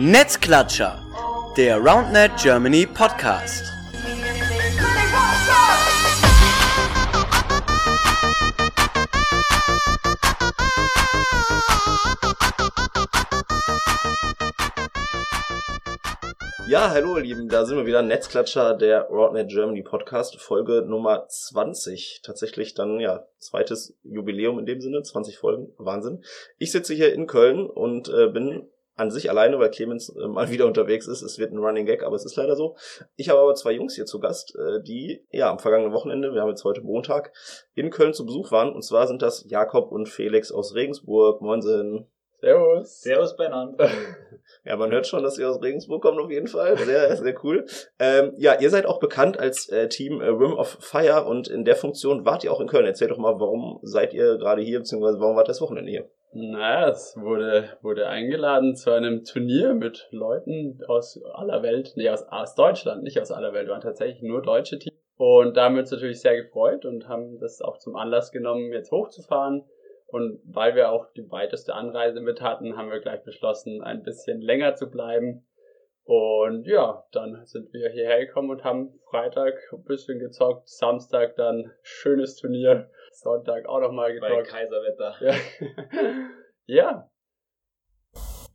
Netzklatscher, der RoundNet Germany Podcast. Ja, hallo ihr Lieben, da sind wir wieder, Netzklatscher, der Roadnet Germany Podcast, Folge Nummer 20. Tatsächlich dann, ja, zweites Jubiläum in dem Sinne, 20 Folgen, Wahnsinn. Ich sitze hier in Köln und äh, bin an sich alleine, weil Clemens äh, mal wieder unterwegs ist. Es wird ein Running Gag, aber es ist leider so. Ich habe aber zwei Jungs hier zu Gast, äh, die ja am vergangenen Wochenende, wir haben jetzt heute Montag, in Köln zu Besuch waren. Und zwar sind das Jakob und Felix aus Regensburg. Moinsen. Servus. Servus beieinander. Ja, man hört schon, dass ihr aus Regensburg kommt auf jeden Fall. Sehr, sehr cool. Ähm, ja, ihr seid auch bekannt als äh, Team äh, Rim of Fire und in der Funktion wart ihr auch in Köln. Erzählt doch mal, warum seid ihr gerade hier, beziehungsweise warum wart ihr das Wochenende hier? Naja, es wurde, wurde eingeladen zu einem Turnier mit Leuten aus aller Welt, nee, aus, aus Deutschland, nicht aus aller Welt, waren tatsächlich nur deutsche Teams. Und da haben wir uns natürlich sehr gefreut und haben das auch zum Anlass genommen, jetzt hochzufahren. Und weil wir auch die weiteste Anreise mit hatten, haben wir gleich beschlossen, ein bisschen länger zu bleiben. Und ja, dann sind wir hierher gekommen und haben Freitag ein bisschen gezockt, Samstag dann schönes Turnier, Sonntag auch nochmal Bei gezockt. Kaiserwetter. Ja. ja.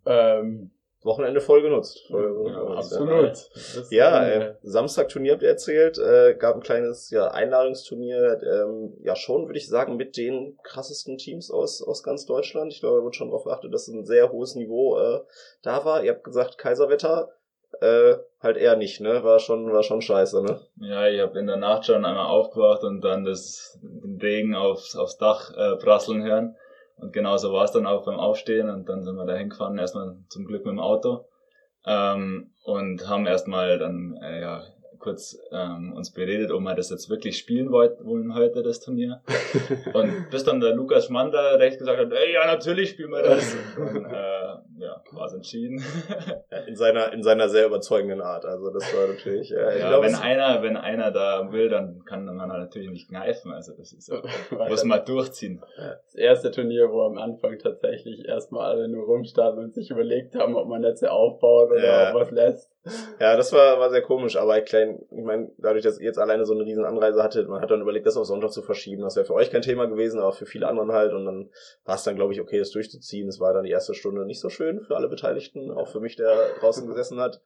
Ähm, Wochenende voll genutzt. Voll ja, genutzt, absolut. Das Ja, ist, äh, Samstag-Turnier habt ihr erzählt, äh, gab ein kleines ja, Einladungsturnier, ähm, ja schon, würde ich sagen, mit den krassesten Teams aus, aus ganz Deutschland. Ich glaube, da wurde schon darauf geachtet, dass ein sehr hohes Niveau äh, da war. Ihr habt gesagt, Kaiserwetter, äh, halt eher nicht, ne? War schon, war schon scheiße, ne? Ja, ich habe in der Nacht schon einmal aufgewacht und dann das, den Regen aufs, aufs Dach äh, prasseln hören. Und genauso war es dann auch beim Aufstehen und dann sind wir da hingefahren, erstmal zum Glück mit dem Auto. Ähm, und haben erstmal dann äh, ja, kurz ähm, uns beredet, ob wir das jetzt wirklich spielen wollen heute, das Turnier. Und bis dann der Lukas da recht gesagt hat, ey, ja, natürlich spielen wir das. Und, äh, ja, war es entschieden. In seiner, in seiner sehr überzeugenden Art. Also das war natürlich, äh, Ja, glaube, wenn einer, wenn einer da will, dann kann man natürlich nicht kneifen. Also das ist muss man durchziehen. das erste Turnier, wo am Anfang tatsächlich erstmal alle nur rumstanden und sich überlegt haben, ob man Netze aufbaut oder Ja. ob was lässt. Ja, das war, war sehr komisch, aber ich, klein, ich meine, dadurch, dass ihr jetzt alleine so eine riesen Anreise hattet, man hat dann überlegt, das auf Sonntag zu verschieben. Das wäre für euch kein Thema gewesen, aber für viele anderen halt. Und dann war es dann, glaube ich, okay, das durchzuziehen. Es war dann die erste Stunde nicht so schön für alle Beteiligten, auch für mich, der draußen gesessen hat.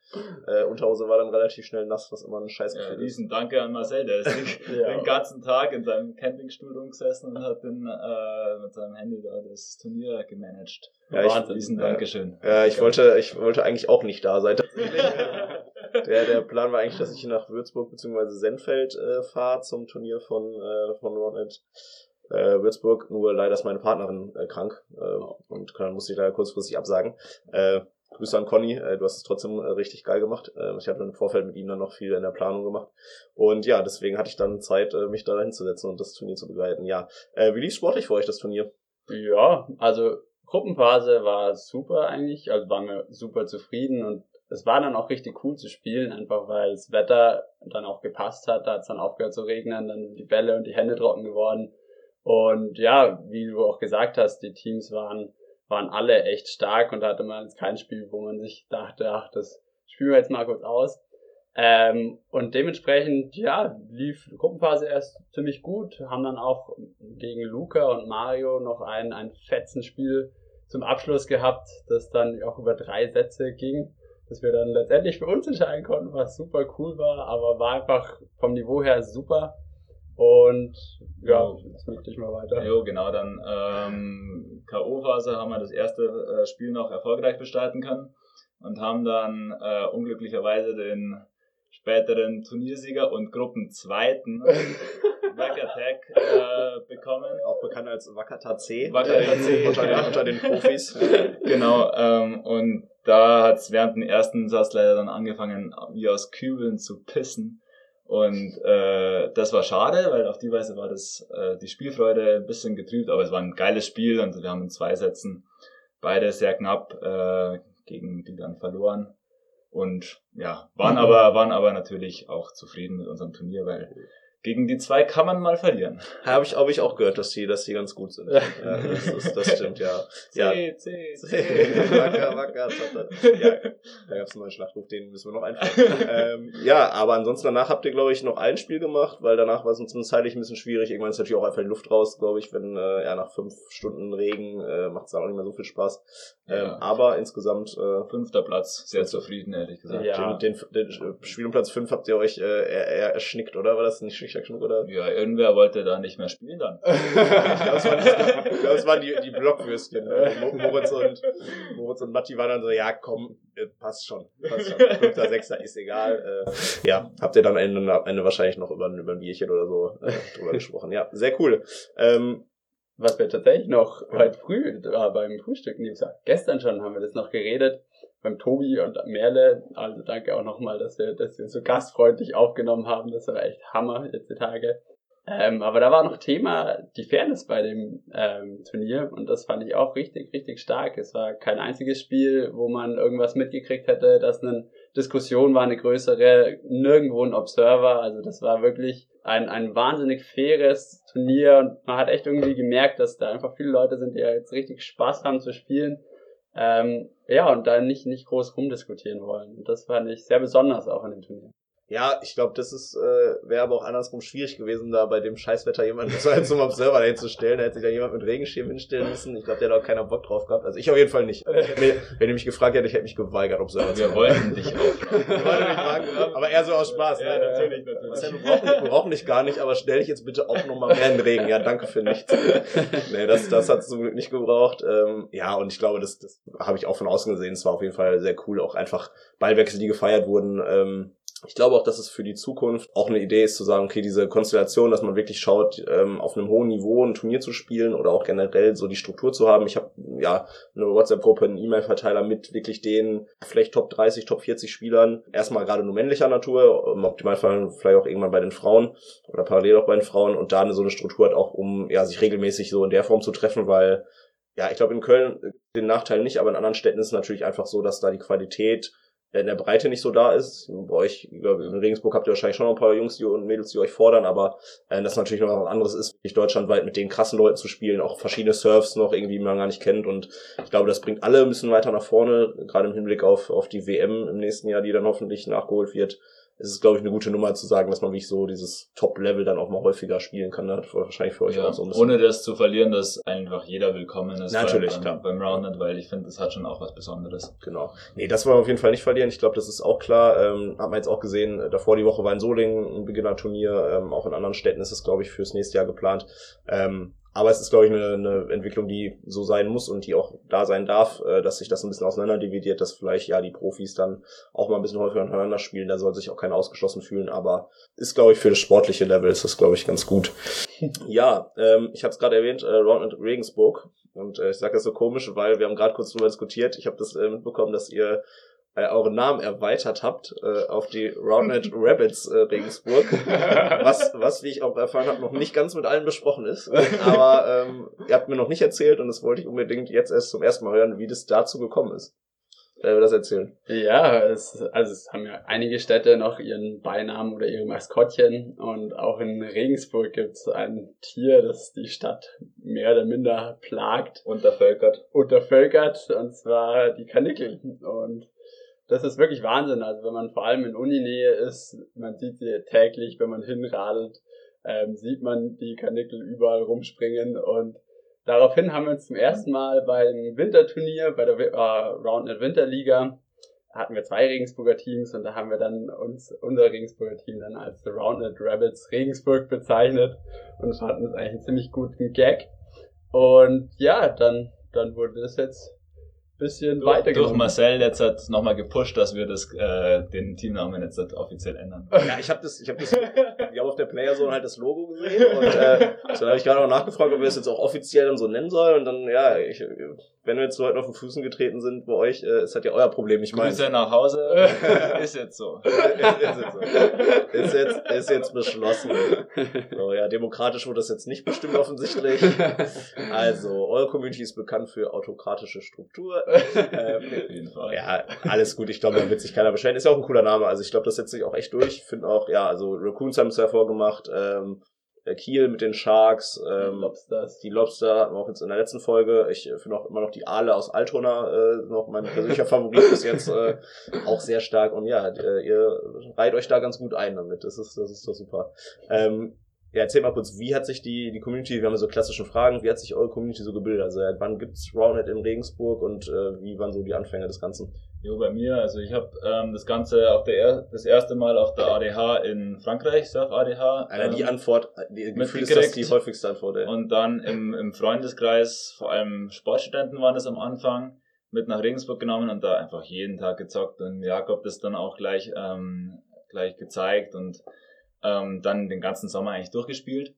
Äh, Unterhose war dann relativ schnell nass, was immer ein Ja, Scheißgefühl ist. riesen Danke an Marcel, der ist den, Ja. den ganzen Tag in seinem Campingstuhl rumgesessen und hat den, äh, mit seinem Handy da das Turnier gemanagt. Ja, ich- Wahnsinn. Riesen Ja. Dankeschön. Ja, ich wollte, ich wollte eigentlich auch nicht da sein. Der, der Plan war eigentlich, dass ich nach Würzburg bzw. Senfeld äh, fahre zum Turnier von, äh, von Ronet äh, Würzburg. Nur leider ist meine Partnerin äh, krank äh, und dann musste ich leider kurzfristig absagen. Äh, Grüße an Conny, äh, du hast es trotzdem äh, richtig geil gemacht. Äh, ich habe im Vorfeld mit ihm dann noch viel in der Planung gemacht. Und ja, deswegen hatte ich dann Zeit, äh, mich da hinzusetzen und das Turnier zu begleiten. Ja, äh, wie lief sportlich für euch, das Turnier? Ja, also Gruppenphase war super eigentlich, also waren wir super zufrieden und es war dann auch richtig cool zu spielen, einfach weil das Wetter dann auch gepasst hat, da hat es dann aufgehört zu regnen, dann die Bälle und die Hände trocken geworden. Und ja, wie du auch gesagt hast, die Teams waren, waren alle echt stark und da hatte man jetzt kein Spiel, wo man sich dachte, ach, das spielen wir jetzt mal kurz aus. Ähm, und dementsprechend, ja, lief die Gruppenphase erst ziemlich gut, haben dann auch gegen Luca und Mario noch ein, ein Fetzenspiel zum Abschluss gehabt, das dann auch über drei Sätze ging, dass wir dann letztendlich für uns entscheiden konnten, was super cool war, aber war einfach vom Niveau her super. Und ja, jetzt möchte ich mal weiter. Jo, genau, dann ähm, K.O.-Phase haben wir das erste äh, Spiel noch erfolgreich bestreiten können und haben dann äh, unglücklicherweise den späteren Turniersieger und Gruppenzweiten Back Attack äh, bekommen. Auch bekannt als Wakata C. Wakata C, unter, den, ja. unter den Profis. Genau, ähm, und da hat es während dem ersten Satz leider dann angefangen, wie aus Kübeln zu pissen. Und äh, das war schade, weil auf die Weise war das äh, die Spielfreude ein bisschen getrübt, aber es war ein geiles Spiel und wir haben in zwei Sätzen beide sehr knapp äh, gegen die dann verloren. Und ja, waren aber, waren aber natürlich auch zufrieden mit unserem Turnier, weil gegen die zwei kann man mal verlieren. Habe ich, hab ich auch gehört, dass die, dass die ganz gut sind. Ja, das, ist, das stimmt, ja. ja. C, C, C. wacker, wacker. Ja, da gab es einen neuen Schlachtruf, den müssen wir noch einfallen. ähm, ja, aber ansonsten danach habt ihr, glaube ich, noch ein Spiel gemacht, weil danach war es uns zeitlich ein bisschen schwierig. Irgendwann ist natürlich auch einfach die Luft raus, glaube ich, wenn äh, ja, nach fünf Stunden Regen äh, macht es dann auch nicht mehr so viel Spaß. Ähm, Ja. aber insgesamt äh, Fünfter Platz, sehr zufrieden, ehrlich gesagt. Ja. den, den, den Spielplatz 5 habt ihr euch äh, eher, eher erschnickt, oder? War das nicht schnack, schnuck, oder? Ja, irgendwer wollte da nicht mehr spielen dann. es waren, glaub, es waren die, die Blockwürstchen. Mo- Moritz und, Moritz und Matti waren dann so, ja, komm, äh, passt schon. Passt schon. Fünfter, Sechster ist egal. Äh, ja, habt ihr dann am Ende, am Ende wahrscheinlich noch über, ein- über ein Bierchen oder so äh, drüber gesprochen. Ja, sehr cool. Ähm, Was wir tatsächlich noch heute früh äh, beim Frühstück, gesagt, gestern schon haben wir das noch geredet, beim Tobi und Merle. Also danke auch nochmal, dass wir, dass wir so gastfreundlich aufgenommen haben. Das war echt Hammer jetzt die Tage. Ähm, aber da war noch Thema die Fairness bei dem ähm, Turnier und das fand ich auch richtig, richtig stark. Es war kein einziges Spiel, wo man irgendwas mitgekriegt hätte, dass eine Diskussion war, eine größere, nirgendwo ein Observer. Also das war wirklich ein, ein wahnsinnig faires Turnier und man hat echt irgendwie gemerkt, dass da einfach viele Leute sind, die jetzt richtig Spaß haben zu spielen. Ähm, ja, und da nicht, nicht groß rumdiskutieren wollen. Und das fand ich sehr besonders auch in dem Turnier. Ja, ich glaube, das ist äh, wäre aber auch andersrum schwierig gewesen, da bei dem Scheißwetter jemanden so als zum Observer dahin zu stellen. Da hätte sich da jemand mit Regenschirm hinstellen müssen. Ich glaube, der hat auch keiner Bock drauf gehabt. Also ich auf jeden Fall nicht. Mir, wenn ihr mich gefragt hättet, ich hätte mich geweigert, Observer zu Wir sein. wollten dich auch. Ich wollte mich fragen, aber eher so aus Spaß. Ja, ne? natürlich, Was natürlich. denn, wir, brauchen, wir brauchen dich gar nicht, aber stell dich jetzt bitte auch nochmal mehr in den Regen. Ja, danke für nichts. nee, das, das hat zum Glück nicht gebraucht. Ähm, ja, und ich glaube, das, das habe ich auch von außen gesehen. Es war auf jeden Fall sehr cool. Auch einfach Ballwechsel, die gefeiert wurden. Ähm, ich glaube auch, dass es für die Zukunft auch eine Idee ist zu sagen, okay, diese Konstellation, dass man wirklich schaut, ähm, auf einem hohen Niveau ein Turnier zu spielen oder auch generell so die Struktur zu haben. Ich habe ja eine WhatsApp-Gruppe, einen E-Mail-Verteiler mit wirklich den vielleicht Top 30, Top 40 Spielern. Erstmal gerade nur männlicher Natur, im Optimalfall vielleicht auch irgendwann bei den Frauen oder parallel auch bei den Frauen und da eine so eine Struktur hat auch, um ja sich regelmäßig so in der Form zu treffen, weil ja, ich glaube in Köln den Nachteil nicht, aber in anderen Städten ist es natürlich einfach so, dass da die Qualität in der Breite nicht so da ist. Bei euch, in Regensburg habt ihr wahrscheinlich schon noch ein paar Jungs die, und Mädels, die euch fordern, aber äh, das natürlich noch was anderes ist, wirklich deutschlandweit mit den krassen Leuten zu spielen, auch verschiedene Surfs noch irgendwie, die man gar nicht kennt und ich glaube, das bringt alle ein bisschen weiter nach vorne, gerade im Hinblick auf, auf die WM im nächsten Jahr, die dann hoffentlich nachgeholt wird. Es ist, glaube ich, eine gute Nummer zu sagen, dass man wirklich so dieses Top-Level dann auch mal häufiger spielen kann. Das war wahrscheinlich für euch Ja, auch so ein bisschen. ohne das zu verlieren, dass einfach jeder willkommen ist Natürlich, beim, klar. beim, Roundnet, weil ich finde, das hat schon auch was Besonderes. Genau. Nee, das wollen wir auf jeden Fall nicht verlieren. Ich glaube, das ist auch klar. Ähm, hat man jetzt auch gesehen, äh, davor die Woche war in Solingen ein Beginnerturnier. Ähm, auch in anderen Städten ist es, glaube ich, fürs nächste Jahr geplant. Ähm, aber es ist, glaube ich, eine, eine Entwicklung, die so sein muss und die auch da sein darf, äh, dass sich das ein bisschen auseinanderdividiert, dass vielleicht ja die Profis dann auch mal ein bisschen häufiger untereinander spielen. Da soll sich auch keiner ausgeschlossen fühlen, aber ist, glaube ich, für das sportliche Level ist das, glaube ich, ganz gut. ja, ähm, ich habe es gerade erwähnt, äh, Round Regensburg. Und äh, ich sage das so komisch, weil wir haben gerade kurz drüber diskutiert. Ich habe das äh, mitbekommen, dass ihr äh, euren Namen erweitert habt äh, auf die Roundnet Rabbits äh, Regensburg. was, was, wie ich auch erfahren habe, noch nicht ganz mit allen besprochen ist. Aber ähm, ihr habt mir noch nicht erzählt und das wollte ich unbedingt jetzt erst zum ersten Mal hören, wie das dazu gekommen ist. Wer will das erzählen? Ja, es, also es haben ja einige Städte noch ihren Beinamen oder ihre Maskottchen und auch in Regensburg gibt es ein Tier, das die Stadt mehr oder minder plagt, Untervölkert. untervölkert, und zwar die Kanickel. Und das ist wirklich Wahnsinn. Also wenn man vor allem in Uninähe ist, man sieht sie täglich, wenn man hinradelt, ähm, sieht man die Kanickel überall rumspringen und daraufhin haben wir uns zum ersten Mal beim Winterturnier, bei der äh, Roundnet Winterliga, hatten wir zwei Regensburger Teams und da haben wir dann uns, unser Regensburger Team dann als The Roundnet Rabbits Regensburg bezeichnet und fanden es eigentlich einen ziemlich guten Gag. Und ja, dann, dann wurde das jetzt bisschen Durch, weitergenommen. durch Marcel jetzt hat nochmal gepusht, dass wir das, äh, den Teamnamen jetzt halt offiziell ändern. Ja, ich habe das, ich habe das, wir haben auf der Playerzone halt das Logo gesehen und äh, dann habe ich gerade noch nachgefragt, ob wir es jetzt auch offiziell dann so nennen sollen und dann, ja, ich, wenn wir jetzt Leuten auf den Füßen getreten sind bei euch, äh, ist das ja euer Problem, ich meine. Grüße nach Hause. ist jetzt so. ist, ist, jetzt so. ist, jetzt, ist jetzt beschlossen. So, ja, demokratisch wurde das jetzt nicht bestimmt offensichtlich. Also, eure Community ist bekannt für autokratische Struktur. Ähm, Auf jeden Fall. ja, alles gut. Ich glaube, da wird sich keiner beschweren. Ist ja auch ein cooler Name. Also ich glaube, das setzt sich auch echt durch. Ich finde auch, ja, also Raccoons haben es ja vorgemacht. Ähm, der Kiel mit den Sharks. Ähm, Lobsters. die Lobster hatten wir auch jetzt in der letzten Folge. Ich äh, finde auch immer noch die Aale aus Altona äh, noch mein persönlicher Favorit bis jetzt äh, auch sehr stark. Und ja, äh, ihr reiht euch da ganz gut ein damit. Das ist, das ist doch super. Ähm, ja, erzähl mal kurz, wie hat sich die, die Community, wir haben so klassische Fragen, wie hat sich eure Community so gebildet? Also ja, wann gibt's Roundnet in Regensburg und äh, wie waren so die Anfänge des Ganzen? Jo, bei mir, also ich habe ähm, das Ganze auf der er das erste Mal auf der ADH in Frankreich, Surf ADH. Alter, die ähm, Antwort, die Gefühl ist das die häufigste Antwort, ey. Und dann im, im Freundeskreis, vor allem Sportstudenten waren das am Anfang, mit nach Regensburg genommen und da einfach jeden Tag gezockt und Jakob das dann auch gleich, ähm, gleich gezeigt und ähm, dann den ganzen Sommer eigentlich durchgespielt,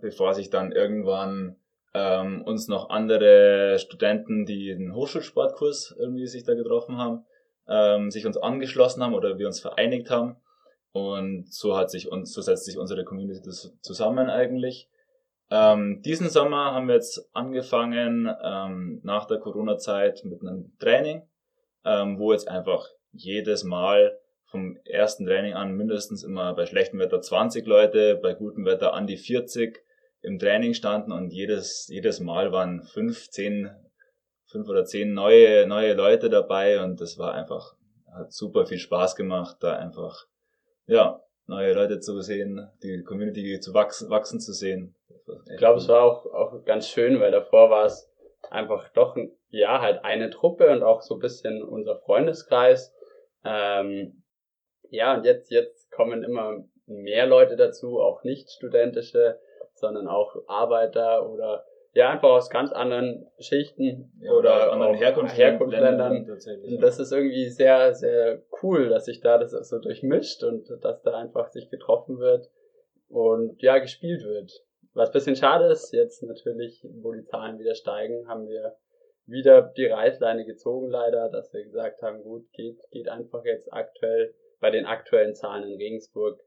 bevor sich dann irgendwann ähm, uns noch andere Studenten, die den Hochschulsportkurs irgendwie sich da getroffen haben, ähm, sich uns angeschlossen haben oder wir uns vereinigt haben. Und so hat sich uns, so setzt sich unsere Community zusammen eigentlich. Ähm, diesen Sommer haben wir jetzt angefangen ähm, nach der Corona-Zeit mit einem Training, ähm, wo jetzt einfach jedes Mal vom ersten Training an mindestens immer bei schlechtem Wetter 20 Leute, bei gutem Wetter an die 40 im Training standen und jedes, jedes Mal waren fünf, zehn, fünf oder zehn neue, neue Leute dabei und das war einfach, hat super viel Spaß gemacht, da einfach, ja, neue Leute zu sehen, die Community zu wachsen, wachsen zu sehen. Ich glaube, es war auch, auch ganz schön, weil davor war es einfach doch, ja, halt eine Truppe und auch so ein bisschen unser Freundeskreis. Ähm, ja, und jetzt, jetzt kommen immer mehr Leute dazu, auch nicht studentische, sondern auch Arbeiter oder ja, einfach aus ganz anderen Schichten Ja, oder aus anderen Herkunftsländern. Und das ist irgendwie sehr, sehr cool, dass sich da das so durchmischt und dass da einfach sich getroffen wird und ja, gespielt wird. Was ein bisschen schade ist, jetzt natürlich, wo die Zahlen wieder steigen, haben wir wieder die Reißleine gezogen leider, dass wir gesagt haben, gut, geht, geht einfach jetzt aktuell bei den aktuellen Zahlen in Regensburg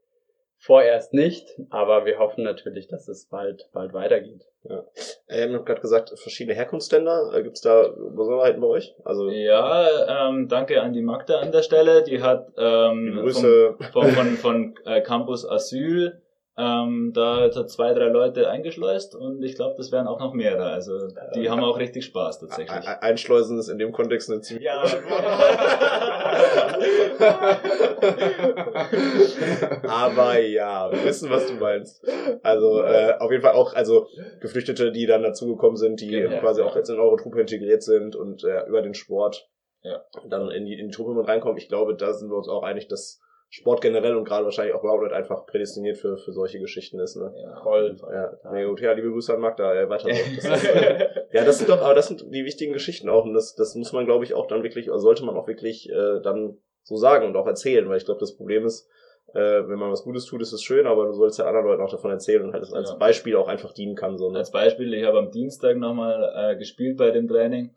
vorerst nicht, aber wir hoffen natürlich, dass es bald, bald weitergeht. Ähm, ich habe gerade gesagt, verschiedene Herkunftsländer. Äh, gibt's da Besonderheiten bei euch? Also Ja, ähm, danke an die Magda an der Stelle. Die hat ähm, Grüße. von, von, von, von äh, Campus Asyl ähm, da hat er zwei, drei Leute eingeschleust und ich glaube, das wären auch noch mehrere. Also die haben auch richtig Spaß tatsächlich. Ein- ein- Einschleusen ist in dem Kontext eine ziemlich Ja. Aber ja, wir wissen, was du meinst. Also äh, auf jeden Fall auch, also Geflüchtete, die dann dazugekommen sind, die Genau. quasi auch jetzt in eure Truppe integriert sind und äh, über den Sport Ja. dann in die, in die Truppe mit reinkommen. Ich glaube, da sind wir uns auch einig, dass Sport generell und gerade wahrscheinlich auch Rounded einfach prädestiniert für, für solche Geschichten ist. Ne? Ja, Voll. Ja, nee, gut, ja, liebe Grüße an Magda, äh, weiter so. Das ist, äh, ja, das sind doch, aber das sind die wichtigen Geschichten auch und das, das muss man, glaube ich, auch dann wirklich, oder sollte man auch wirklich äh, dann so sagen und auch erzählen, weil ich glaube, das Problem ist, äh, wenn man was Gutes tut, ist es schön, aber du sollst ja anderen Leuten auch davon erzählen und halt das als Ja. Beispiel auch einfach dienen kann. So, ne? Als Beispiel, ich habe am Dienstag nochmal äh, gespielt bei dem Training.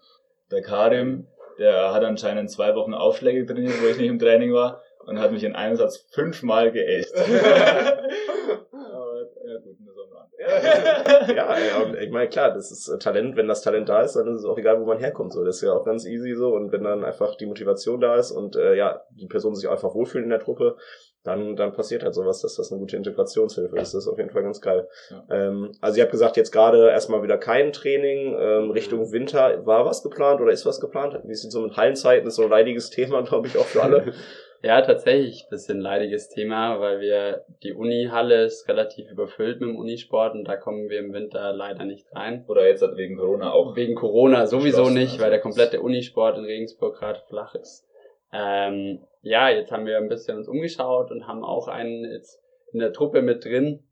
Der Karim, der hat anscheinend zwei Wochen Aufschläge trainiert, wo ich nicht im Training war und hat mich in einem Satz fünfmal geächt. Aber ja gut, nur so am Rand. ja, ich meine, klar, das ist äh, Talent, wenn das Talent da ist, dann ist es auch egal, wo man herkommt. So, das ist ja auch ganz easy so. Und wenn dann einfach die Motivation da ist und äh, ja, die Person sich einfach wohlfühlt in der Truppe, dann, dann passiert halt sowas, dass das eine gute Integrationshilfe ist. Das ist auf jeden Fall ganz geil. Ja. Ähm, also ihr habt gesagt, jetzt gerade erstmal wieder kein Training. Ähm, Richtung Winter war was geplant oder ist was geplant? Wie sieht so mit Hallenzeiten? ist so ein leidiges Thema, glaube ich, auch für alle. Ja, tatsächlich ein bisschen leidiges Thema, weil wir, die Unihalle ist relativ überfüllt mit dem Unisport und da kommen wir im Winter leider nicht rein. Oder jetzt hat wegen Corona auch. Wegen Corona sowieso nicht, also weil der komplette Unisport in Regensburg gerade flach ist. Ähm, ja, jetzt haben wir ein bisschen uns umgeschaut und haben auch einen jetzt in der Truppe mit drin,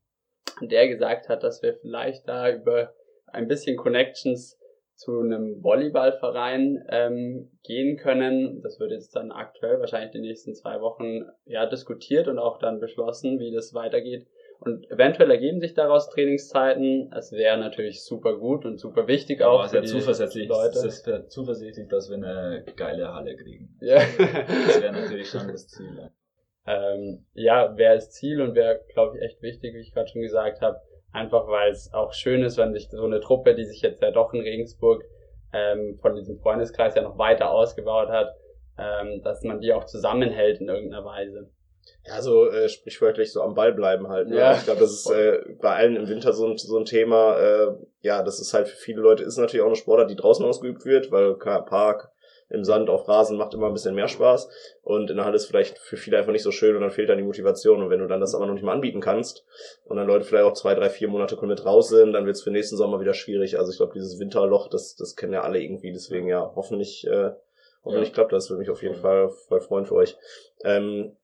der gesagt hat, dass wir vielleicht da über ein bisschen Connections zu einem Volleyballverein ähm, gehen können. Das wird jetzt dann aktuell wahrscheinlich die nächsten zwei Wochen ja diskutiert und auch dann beschlossen, wie das weitergeht. Und eventuell ergeben sich daraus Trainingszeiten. Es wäre natürlich super gut und super wichtig auch. Aber für die zuversichtlich, Leute. es ist zuversichtlich, dass wir eine geile Halle kriegen. Ja. Das wäre natürlich schon das Ziel. ja. ähm, ja, wäre das Ziel und wäre, glaube ich, echt wichtig, wie ich gerade schon gesagt habe. Einfach weil es auch schön ist, wenn sich so eine Truppe, die sich jetzt ja doch in Regensburg ähm, von diesem Freundeskreis ja noch weiter ausgebaut hat, ähm, dass man die auch zusammenhält in irgendeiner Weise. Ja, so äh, sprichwörtlich so am Ball bleiben halt. Ne? Ja. Ich glaube, das ist äh, bei allen im Winter so ein, so ein Thema. Äh, ja, das ist halt für viele Leute ist natürlich auch eine Sportart, die draußen ausgeübt wird, weil klar, Park im Sand auf Rasen macht immer ein bisschen mehr Spaß und in der Halle ist vielleicht für viele einfach nicht so schön und dann fehlt dann die Motivation und wenn du dann das aber noch nicht mal anbieten kannst und dann Leute vielleicht auch zwei, drei, vier Monate komplett raus sind, dann wird es für nächsten Sommer wieder schwierig. Also ich glaube, dieses Winterloch, das, das kennen ja alle irgendwie, deswegen ja, hoffentlich, äh, hoffentlich Ja. klappt das, würde mich auf jeden Fall voll freuen für euch. Ähm,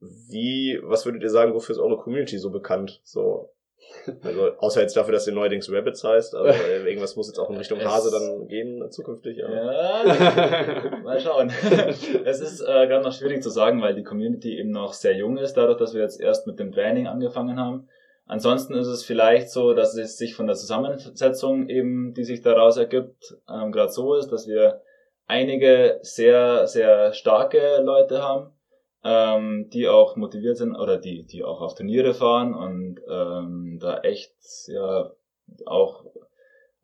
wie, was würdet ihr sagen, wofür ist eure Community so bekannt? So, also, außer jetzt dafür, dass ihr neuerdings Rabbits heißt, aber irgendwas muss jetzt auch in Richtung Hase dann gehen zukünftig. Ja. Ja, mal schauen. es ist äh, ganz noch schwierig zu sagen, weil die Community eben noch sehr jung ist, dadurch, dass wir jetzt erst mit dem Training angefangen haben. Ansonsten ist es vielleicht so, dass es sich von der Zusammensetzung eben, die sich daraus ergibt, ähm, gerade so ist, dass wir einige sehr, sehr starke Leute haben, ähm, die auch motiviert sind oder die, die auch auf Turniere fahren und ähm, da echt ja auch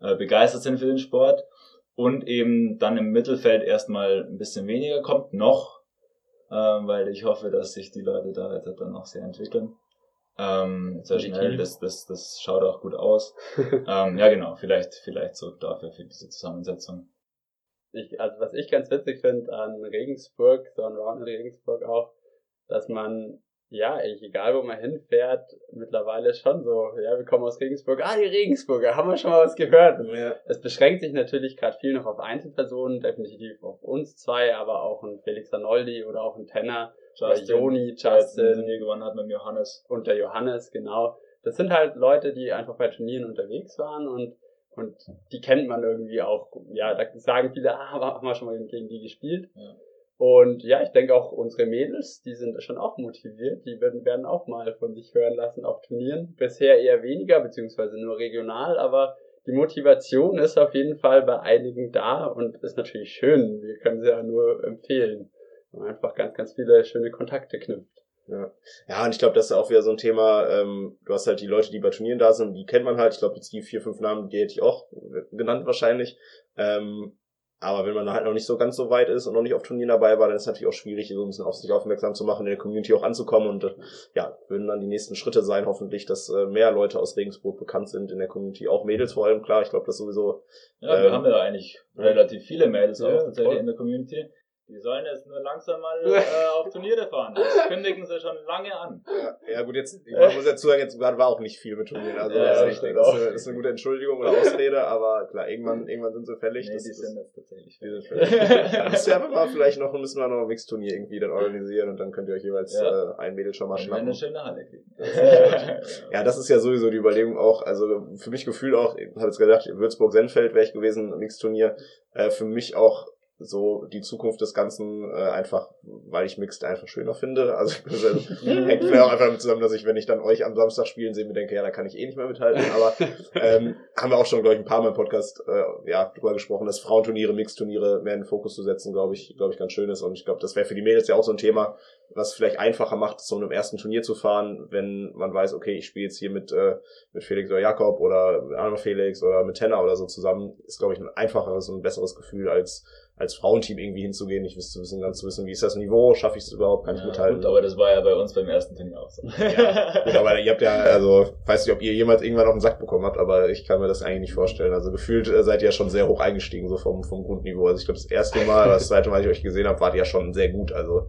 äh, begeistert sind für den Sport und eben dann im Mittelfeld erstmal ein bisschen weniger kommt, noch, ähm, weil ich hoffe, dass sich die Leute da jetzt dann noch sehr entwickeln. Ähm, sehr schnell, das, das, das schaut auch gut aus. ähm, ja, genau, vielleicht, vielleicht so dafür für diese Zusammensetzung. Ich, also was ich ganz witzig finde an Regensburg, so an Round in Regensburg auch, dass man, ja, egal wo man hinfährt, mittlerweile schon so, ja, wir kommen aus Regensburg, ah, die Regensburger, haben wir schon mal was gehört? Ja. es beschränkt sich natürlich gerade viel noch auf Einzelpersonen, definitiv auf uns zwei, aber auch ein Felix Arnoldi oder auch ein Tenner, oder Joni, ein Justin Turnier gewonnen hat mit dem Johannes. und der Johannes, genau. Das sind halt Leute, die einfach bei Turnieren unterwegs waren und, und die kennt man irgendwie auch. Ja, da sagen viele, ah, haben wir schon mal gegen die gespielt. Ja. Und ja, ich denke auch unsere Mädels, die sind schon auch motiviert, die werden, werden auch mal von sich hören lassen auf Turnieren. Bisher eher weniger, beziehungsweise nur regional, aber die Motivation ist auf jeden Fall bei einigen da und ist natürlich schön. Wir können sie ja nur empfehlen. wenn man einfach ganz, ganz viele schöne Kontakte knüpft. Ja. ja, und ich glaube, das ist auch wieder so ein Thema, ähm, du hast halt die Leute, die bei Turnieren da sind, die kennt man halt. Ich glaube, jetzt die vier, fünf Namen, die hätte ich auch genannt wahrscheinlich. Ähm, aber wenn man halt noch nicht so ganz so weit ist und noch nicht auf Turnieren dabei war, dann ist es natürlich auch schwierig, so ein bisschen auf sich aufmerksam zu machen, in der Community auch anzukommen. Und äh, ja, würden dann die nächsten Schritte sein, hoffentlich, dass äh, mehr Leute aus Regensburg bekannt sind in der Community. Auch Mädels vor allem, klar. Ich glaube, das sowieso Ja, wir Ähm, haben ja eigentlich relativ viele Mädels auch Ja, tatsächlich voll. in der Community. Die sollen jetzt nur langsam mal äh, auf Turniere fahren. Das kündigen sie schon lange an. Ja, ja gut, jetzt, ich muss dazu sagen, jetzt gerade war auch nicht viel mit Turnieren. Also Ja, das, ist ja, stimmt das, ist das ist eine gute Entschuldigung oder Ausrede, aber klar, irgendwann, irgendwann sind sie fällig. Nee, das, die das, sind jetzt tatsächlich die sind fertig. fällig. Müsst ihr einfach mal vielleicht noch, müssen wir noch ein Mixturnier irgendwie dann organisieren und dann könnt ihr euch jeweils Ja. äh, ein Mädel schon mal wir eine schnappen. schöne Halle kriegen. Ja, das ist ja sowieso die Überlegung auch, also für mich gefühlt auch, ich habe jetzt gedacht, Würzburg-Senfeld wäre ich gewesen, Mixturnier, äh, für mich auch so die Zukunft des Ganzen äh, einfach, weil ich Mixed einfach schöner finde. Also das hängt vielleicht auch einfach damit zusammen, dass ich, wenn ich dann euch am Samstag spielen sehe, mir denke, ja, da kann ich eh nicht mehr mithalten. Aber ähm, haben wir auch schon, glaube ich, ein paar Mal im Podcast äh, ja, drüber gesprochen, dass Frauenturniere, Mixturniere mehr in den Fokus zu setzen, glaube ich, glaube ich, ganz schön ist. Und ich glaube, das wäre für die Mädels ja auch so ein Thema, was vielleicht einfacher macht, zu einem ersten Turnier zu fahren, wenn man weiß, okay, ich spiele jetzt hier mit, äh, mit Felix oder Jakob oder mit anderem Felix oder mit Tenner oder so zusammen, ist, glaube ich, ein einfacheres und ein besseres Gefühl, als als Frauenteam irgendwie hinzugehen, nicht zu wissen, ganz zu wissen, wie ist das Niveau, schaffe ich es überhaupt, kann ich Ja, mithalten. gut, aber das war ja bei uns beim ersten Turnier auch so. Ja, Gut, aber ihr habt ja, also, weiß nicht, ob ihr jemals irgendwann auf den Sack bekommen habt, aber ich kann mir das eigentlich nicht vorstellen. Also gefühlt äh, seid ihr ja schon sehr hoch eingestiegen, so vom, vom Grundniveau. Also ich glaube, das erste Mal, das zweite Mal, als ich euch gesehen habe, wart ihr ja schon sehr gut. Also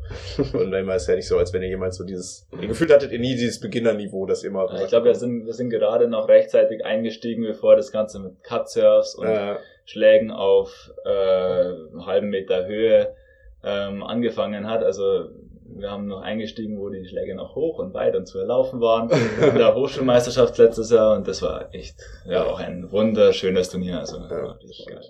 und dann ist ja nicht so, als wenn ihr jemals so dieses, ihr gefühlt hattet ihr nie dieses Beginnerniveau, das immer den ich glaube, wir sind, wir sind gerade noch rechtzeitig eingestiegen, bevor das Ganze mit Cutsurfs und äh, Schlägen auf äh, halben Meter Höhe ähm, angefangen hat. Also wir haben noch eingestiegen, wo die Schläge noch hoch und weit und zu erlaufen waren. in der Hochschulmeisterschaft letztes Jahr und das war echt ja auch ein wunderschönes Turnier. Also Ja. richtig geil.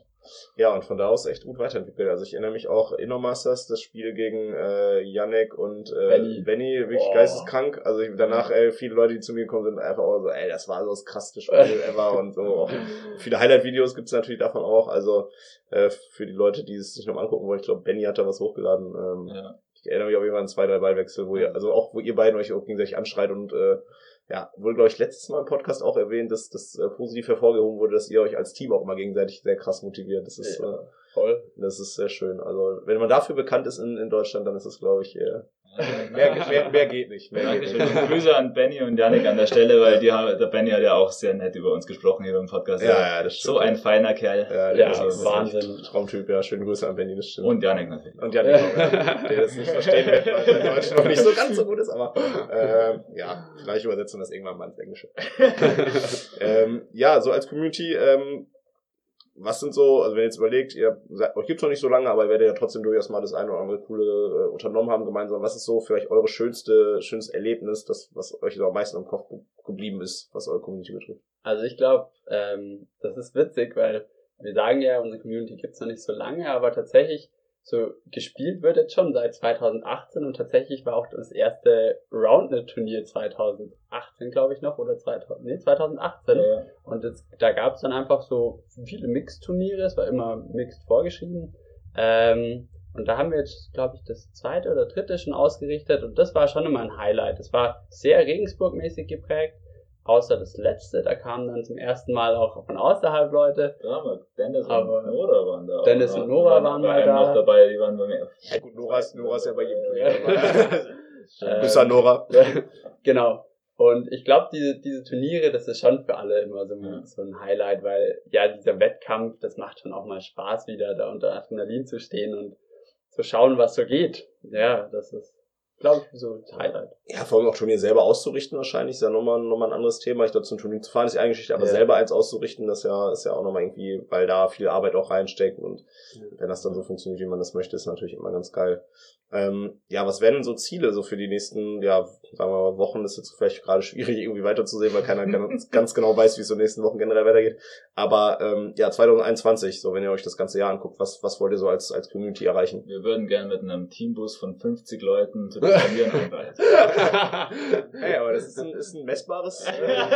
Ja, und von da aus echt gut weiterentwickelt. Also ich erinnere mich auch Innomasters, das Spiel gegen äh, Yannick und äh, Benny. Benny, wirklich Boah. geisteskrank. Also ich, danach äh, viele Leute, die zu mir gekommen sind, einfach auch so, ey, das war so das krasseste Spiel ever und so. Viele Highlight-Videos gibt's natürlich davon auch. Also äh, für die Leute, die es sich noch mal angucken wollen, ich glaube, Benny hat da was hochgeladen. Ähm, Ja. Ich erinnere mich auf jeden Fall an zwei, drei Ballwechsel, wo ihr, also auch, wo ihr beiden euch gegenseitig anschreit und äh, ja, wurde, glaube ich, letztes Mal im Podcast auch erwähnt, dass das äh, positiv hervorgehoben wurde, dass ihr euch als Team auch immer gegenseitig sehr krass motiviert. Das ist, Ja. äh, Voll. das ist sehr schön. Also, wenn man dafür bekannt ist in, in Deutschland, dann ist es, glaube ich, äh, mehr, mehr, mehr geht nicht. Mehr geht Dankeschön. nicht. Und Grüße an Benny und Janik an der Stelle, weil die haben, der Benny hat ja auch sehr nett über uns gesprochen hier im Podcast. Ja, ja, das stimmt. So ein feiner Kerl. Ja, Ja, das ist Wahnsinn. Traumtyp, ja. Schöne Grüße an Benny, das stimmt. Und Janik natürlich. Und ja, der das nicht verstehen wird, weil sein Deutsch noch nicht so ganz so gut ist, aber ähm, ja, vielleicht übersetzen wir das irgendwann mal ins Englische. ähm, ja, so als Community, ähm, was sind so, also wenn ihr jetzt überlegt, ihr seid, euch gibt's noch nicht so lange, aber ihr werdet ja trotzdem durchaus mal das eine oder andere coole äh, unternommen haben gemeinsam. Was ist so vielleicht eure schönste, schönstes Erlebnis, das, was euch so am meisten im Kopf geblieben ist, was eure Community betrifft? Also ich glaube, ähm, das ist witzig, weil wir sagen ja, unsere Community gibt's noch nicht so lange, aber tatsächlich so gespielt wird jetzt schon seit 2018 und tatsächlich war auch das erste Roundnet-Turnier 2018, glaube ich noch, oder 2000, nee, 2018. Ja. Und das, da gab es dann einfach so viele Mixed-Turniere, es war immer Mixed vorgeschrieben. Ähm, und da haben wir jetzt, glaube ich, das zweite oder dritte schon ausgerichtet und das war schon immer ein Highlight. Es war sehr Regensburg-mäßig geprägt, außer das letzte, da kamen dann zum ersten Mal auch von außerhalb Leute. Wir Dennis Aber und Nora waren da. auch Dennis und Nora waren mal da. noch dabei, die waren bei mir. Ja gut, Nora ist, Nora ist ja bei jedem Turnier Ja. dabei. Grüße an Nora. genau. Und ich glaube, diese, diese Turniere, das ist schon für alle immer so ein, Ja. so ein Highlight, weil ja, dieser Wettkampf, das macht schon auch mal Spaß, wieder da unter Adrenalin zu stehen und zu schauen, was so geht. Ja, das ist, glaube ich, so ein Highlight. Ja, vor allem auch Turnier selber auszurichten wahrscheinlich, ist ja nochmal, nochmal ein anderes Thema. Ich glaube, zum Turnier zu fahren ist ja eine Geschichte, aber Ja. selber eins auszurichten, das ja, ist ja auch nochmal irgendwie, weil da viel Arbeit auch reinsteckt und wenn das dann so funktioniert, wie man das möchte, ist natürlich immer ganz geil. Ähm, ja, was wären denn so Ziele so für die nächsten, ja, sagen wir mal, Wochen? Das ist jetzt vielleicht gerade schwierig irgendwie weiterzusehen, weil keiner ganz, ganz genau weiß, wie es so in den nächsten Wochen generell weitergeht. Aber ähm, ja, 2021, so wenn ihr euch das ganze Jahr anguckt, was, was wollt ihr so als, als Community erreichen? Wir würden gerne mit einem Teambus von 50 Leuten zu den Turnieren anreisen. Hey, aber das ist ein, ist ein messbares.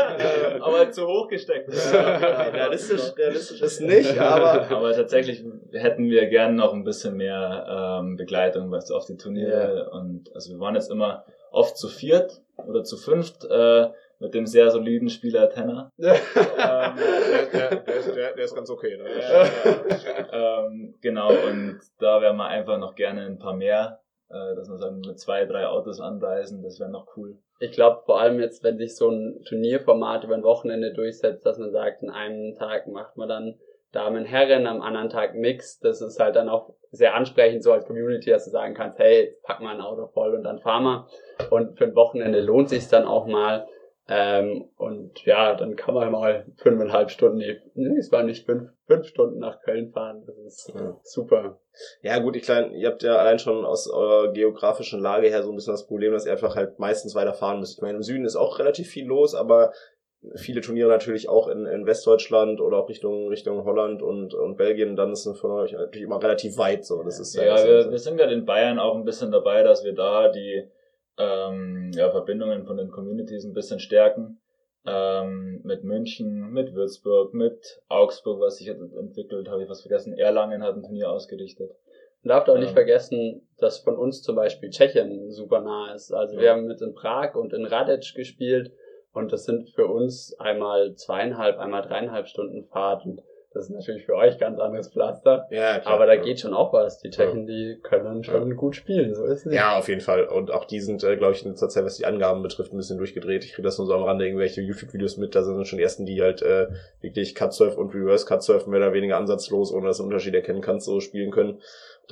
aber zu hoch gesteckt. realistisch, realistisch ist nicht, aber Aber tatsächlich hätten wir gern noch ein bisschen mehr ähm, Begleitung was auf die Turniere. Und also wir waren jetzt immer oft zu viert oder zu fünft äh, mit dem sehr soliden Spieler Tenner. ähm, der, der, der, ist, der, der ist ganz okay. Ne? ähm, genau, und da wären wir einfach noch gerne ein paar mehr, äh, dass wir sagen, mit zwei, drei Autos anreisen, das wäre noch cool. Ich glaube vor allem jetzt, wenn sich so ein Turnierformat über ein Wochenende durchsetzt, dass man sagt, an einem Tag macht man dann Damen, Herren, am anderen Tag Mix. Das ist halt dann auch sehr ansprechend so als Community, dass du sagen kannst, hey, jetzt pack mal ein Auto voll und dann fahren wir. Und für ein Wochenende lohnt sich dann auch mal. Ähm, und ja, dann kann man mal fünfeinhalb Stunden, nee, es waren nicht fünf, fünf Stunden nach Köln fahren. Das ist Ja. super. Ja, gut, ich klein, ihr habt ja allein schon aus eurer geografischen Lage her so ein bisschen das Problem, dass ihr einfach halt meistens weiter fahren müsst. Ich meine, im Süden ist auch relativ viel los, aber viele Turniere natürlich auch in, in Westdeutschland oder auch Richtung Richtung Holland und, und Belgien, dann ist es von euch natürlich immer relativ weit so. Das ist Ja, das wir, wir sind gerade in Bayern auch ein bisschen dabei, dass wir da die ähm, ja, Verbindungen von den Communities ein bisschen stärken. Ähm, mit München, mit Würzburg, mit Augsburg, was sich jetzt entwickelt, habe ich was vergessen. Erlangen hat ein Turnier ausgerichtet. Man darf auch nicht Ja. vergessen, dass von uns zum Beispiel Tschechien super nah ist. Also wir Ja. haben mit in Prag und in Radec gespielt und das sind für uns einmal zweieinhalb, einmal dreieinhalb Stunden Fahrt und das ist natürlich für euch ganz anderes Pflaster. ja, klar. Aber da geht schon auch was. Die Tschechen, die können schon gut spielen, so ist es nicht. Ja, auf jeden Fall. Und auch die sind, äh, glaube ich, in letzter Zeit, was die Angaben betrifft, ein bisschen durchgedreht. Ich kriege das nur so am Rande irgendwelche YouTube-Videos mit. Da sind schon die ersten, die halt äh, wirklich Cutsurf und Reverse Cutsurf mehr oder weniger ansatzlos, ohne dass du einen Unterschied erkennen kannst, so spielen können.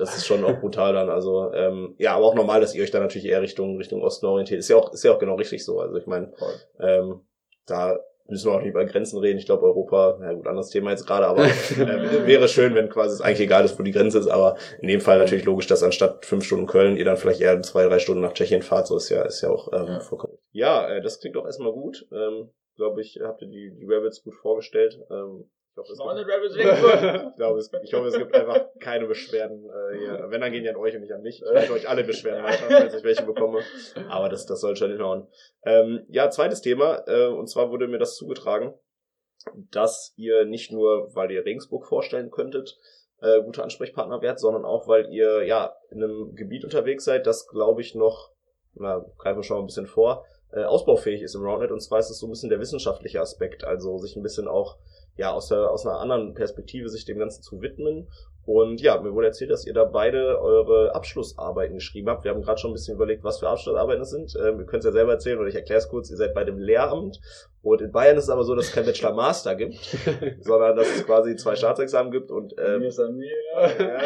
Das ist schon auch brutal dann. Also ähm, ja, aber auch normal, dass ihr euch da natürlich eher Richtung Richtung Osten orientiert. Ist ja auch ist ja auch genau richtig so. Also ich meine, ähm, da müssen wir auch nicht über Grenzen reden. Ich glaube, Europa, na gut, anderes Thema jetzt gerade, aber äh, wäre schön, wenn quasi es eigentlich egal ist, wo die Grenze ist, aber in dem Fall natürlich logisch, dass anstatt fünf Stunden Köln ihr dann vielleicht eher zwei, drei Stunden nach Tschechien fahrt, so ist ja, ist ja auch ähm, Ja. vollkommen. Ja, äh, das klingt doch erstmal gut. Ähm, glaube ich, habt ihr die, die Rabbits gut vorgestellt. Ähm, hoffe, es gibt, ich, glaube, es, ich hoffe, es gibt einfach keine Beschwerden äh, hier. Wenn, dann gehen die an euch und nicht an mich. Ich leite euch alle Beschwerden weiter, falls ich welche bekomme. Aber das, das soll schon hinhauen. Ähm, ja, zweites Thema. Äh, und zwar wurde mir das zugetragen, dass ihr nicht nur, weil ihr Regensburg vorstellen könntet, äh, gute Ansprechpartner wärt, sondern auch, weil ihr ja in einem Gebiet unterwegs seid, das glaube ich noch, na, greifen wir schon mal ein bisschen vor, äh, ausbaufähig ist im Roundnet und zwar ist es so ein bisschen der wissenschaftliche Aspekt, also sich ein bisschen auch ja aus der aus einer anderen Perspektive sich dem Ganzen zu widmen und ja, mir wurde erzählt, dass ihr da beide eure Abschlussarbeiten geschrieben habt. Wir haben gerade schon ein bisschen überlegt, was für Abschlussarbeiten es sind. Ähm, ihr könnt es ja selber erzählen oder ich erkläre es kurz. Ihr seid bei dem Lehramt und in Bayern ist es aber so, dass es kein Bachelor-Master gibt, sondern dass es quasi zwei Staatsexamen gibt und ähm, Mir ist an mir. ja,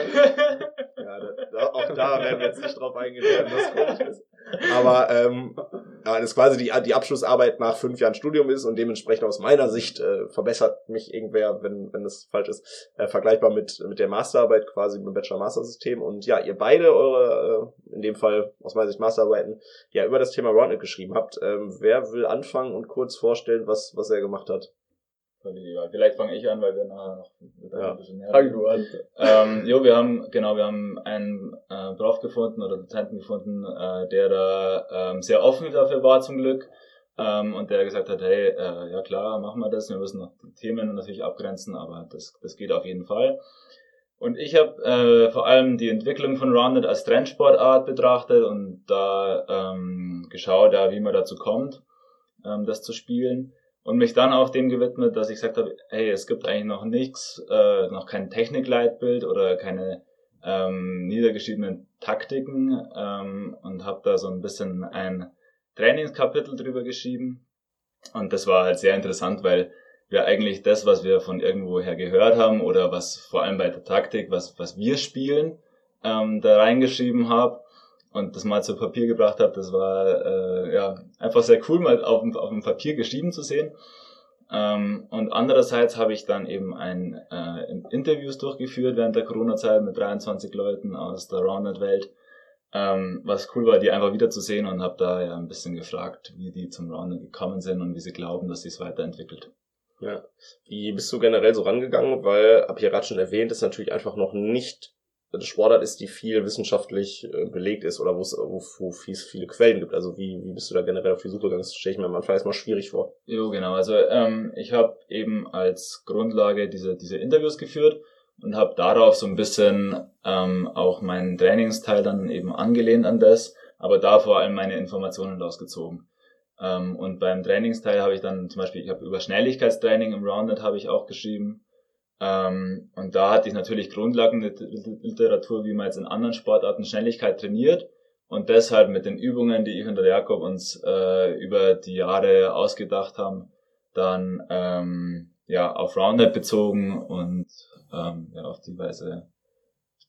da, auch da werden wir jetzt nicht drauf eingehen, was komisch ist. Aber ähm, ja, das quasi die, die Abschlussarbeit nach fünf Jahren Studium ist und dementsprechend aus meiner Sicht äh, verbessert mich irgendwer, wenn, wenn das falsch ist, äh, vergleichbar mit, mit der Masterarbeit quasi mit dem Bachelor-Master-System. Und ja, ihr beide eure, äh, in dem Fall aus meiner Sicht Masterarbeiten, ja, über das Thema Roundnet geschrieben habt. Ähm, wer will anfangen und kurz vorstellen, was, was er gemacht hat? Völlig egal. Vielleicht fange ich an, weil wir nachher noch Ja. ein bisschen näher Fang du an. ähm, jo, wir haben, genau, wir haben einen äh, Prof gefunden oder Dozenten gefunden, äh, der da ähm, sehr offen dafür war zum Glück. Ähm, und der gesagt hat, hey, äh, ja klar, machen wir das. Wir müssen noch die Themen natürlich abgrenzen, aber das, das geht auf jeden Fall. Und ich habe äh, vor allem die Entwicklung von Rounded als Trendsportart betrachtet und da ähm, geschaut, ja, wie man dazu kommt, ähm, das zu spielen und mich dann auch dem gewidmet, dass ich gesagt habe, hey, es gibt eigentlich noch nichts, äh, noch kein Technikleitbild oder keine ähm, niedergeschriebenen Taktiken ähm, und habe da so ein bisschen ein Trainingskapitel drüber geschrieben. Und das war halt sehr interessant, weil wir eigentlich das, was wir von irgendwoher gehört haben oder was vor allem bei der Taktik, was, was wir spielen, ähm, da reingeschrieben habe und das mal zu Papier gebracht habe, das war äh, ja einfach sehr cool, mal auf, auf dem Papier geschrieben zu sehen. Ähm, und andererseits habe ich dann eben ein äh, Interviews durchgeführt während der Corona-Zeit mit 23 Leuten aus der Roundnet-Welt, ähm, was cool war, die einfach wiederzusehen und habe da ja ein bisschen gefragt, wie die zum Roundnet gekommen sind und wie sie glauben, dass sich es weiterentwickelt. Ja. Wie bist du generell so rangegangen? Weil, hab ich ja gerade schon erwähnt, ist natürlich einfach noch nicht Sportart ist, die viel wissenschaftlich äh, belegt ist oder wo es wo, viele Quellen gibt. Also wie, wie bist du da generell auf die Suche gegangen? Das stelle ich mir am Anfang erstmal schwierig vor. Jo, genau. Also ähm, ich habe eben als Grundlage diese, diese Interviews geführt und habe darauf so ein bisschen ähm, auch meinen Trainingsteil dann eben angelehnt an das, aber da vor allem meine Informationen rausgezogen. Ähm, und beim Trainingsteil habe ich dann zum Beispiel, ich habe über Schnelligkeitstraining im Roundnet habe ich auch geschrieben. Ähm, und da hatte ich natürlich Grundlagenliteratur, wie man jetzt in anderen Sportarten Schnelligkeit trainiert. Und deshalb mit den Übungen, die ich und der Jakob uns äh, über die Jahre ausgedacht haben, dann ähm, ja auf Roundnet bezogen und ähm, ja, auf die Weise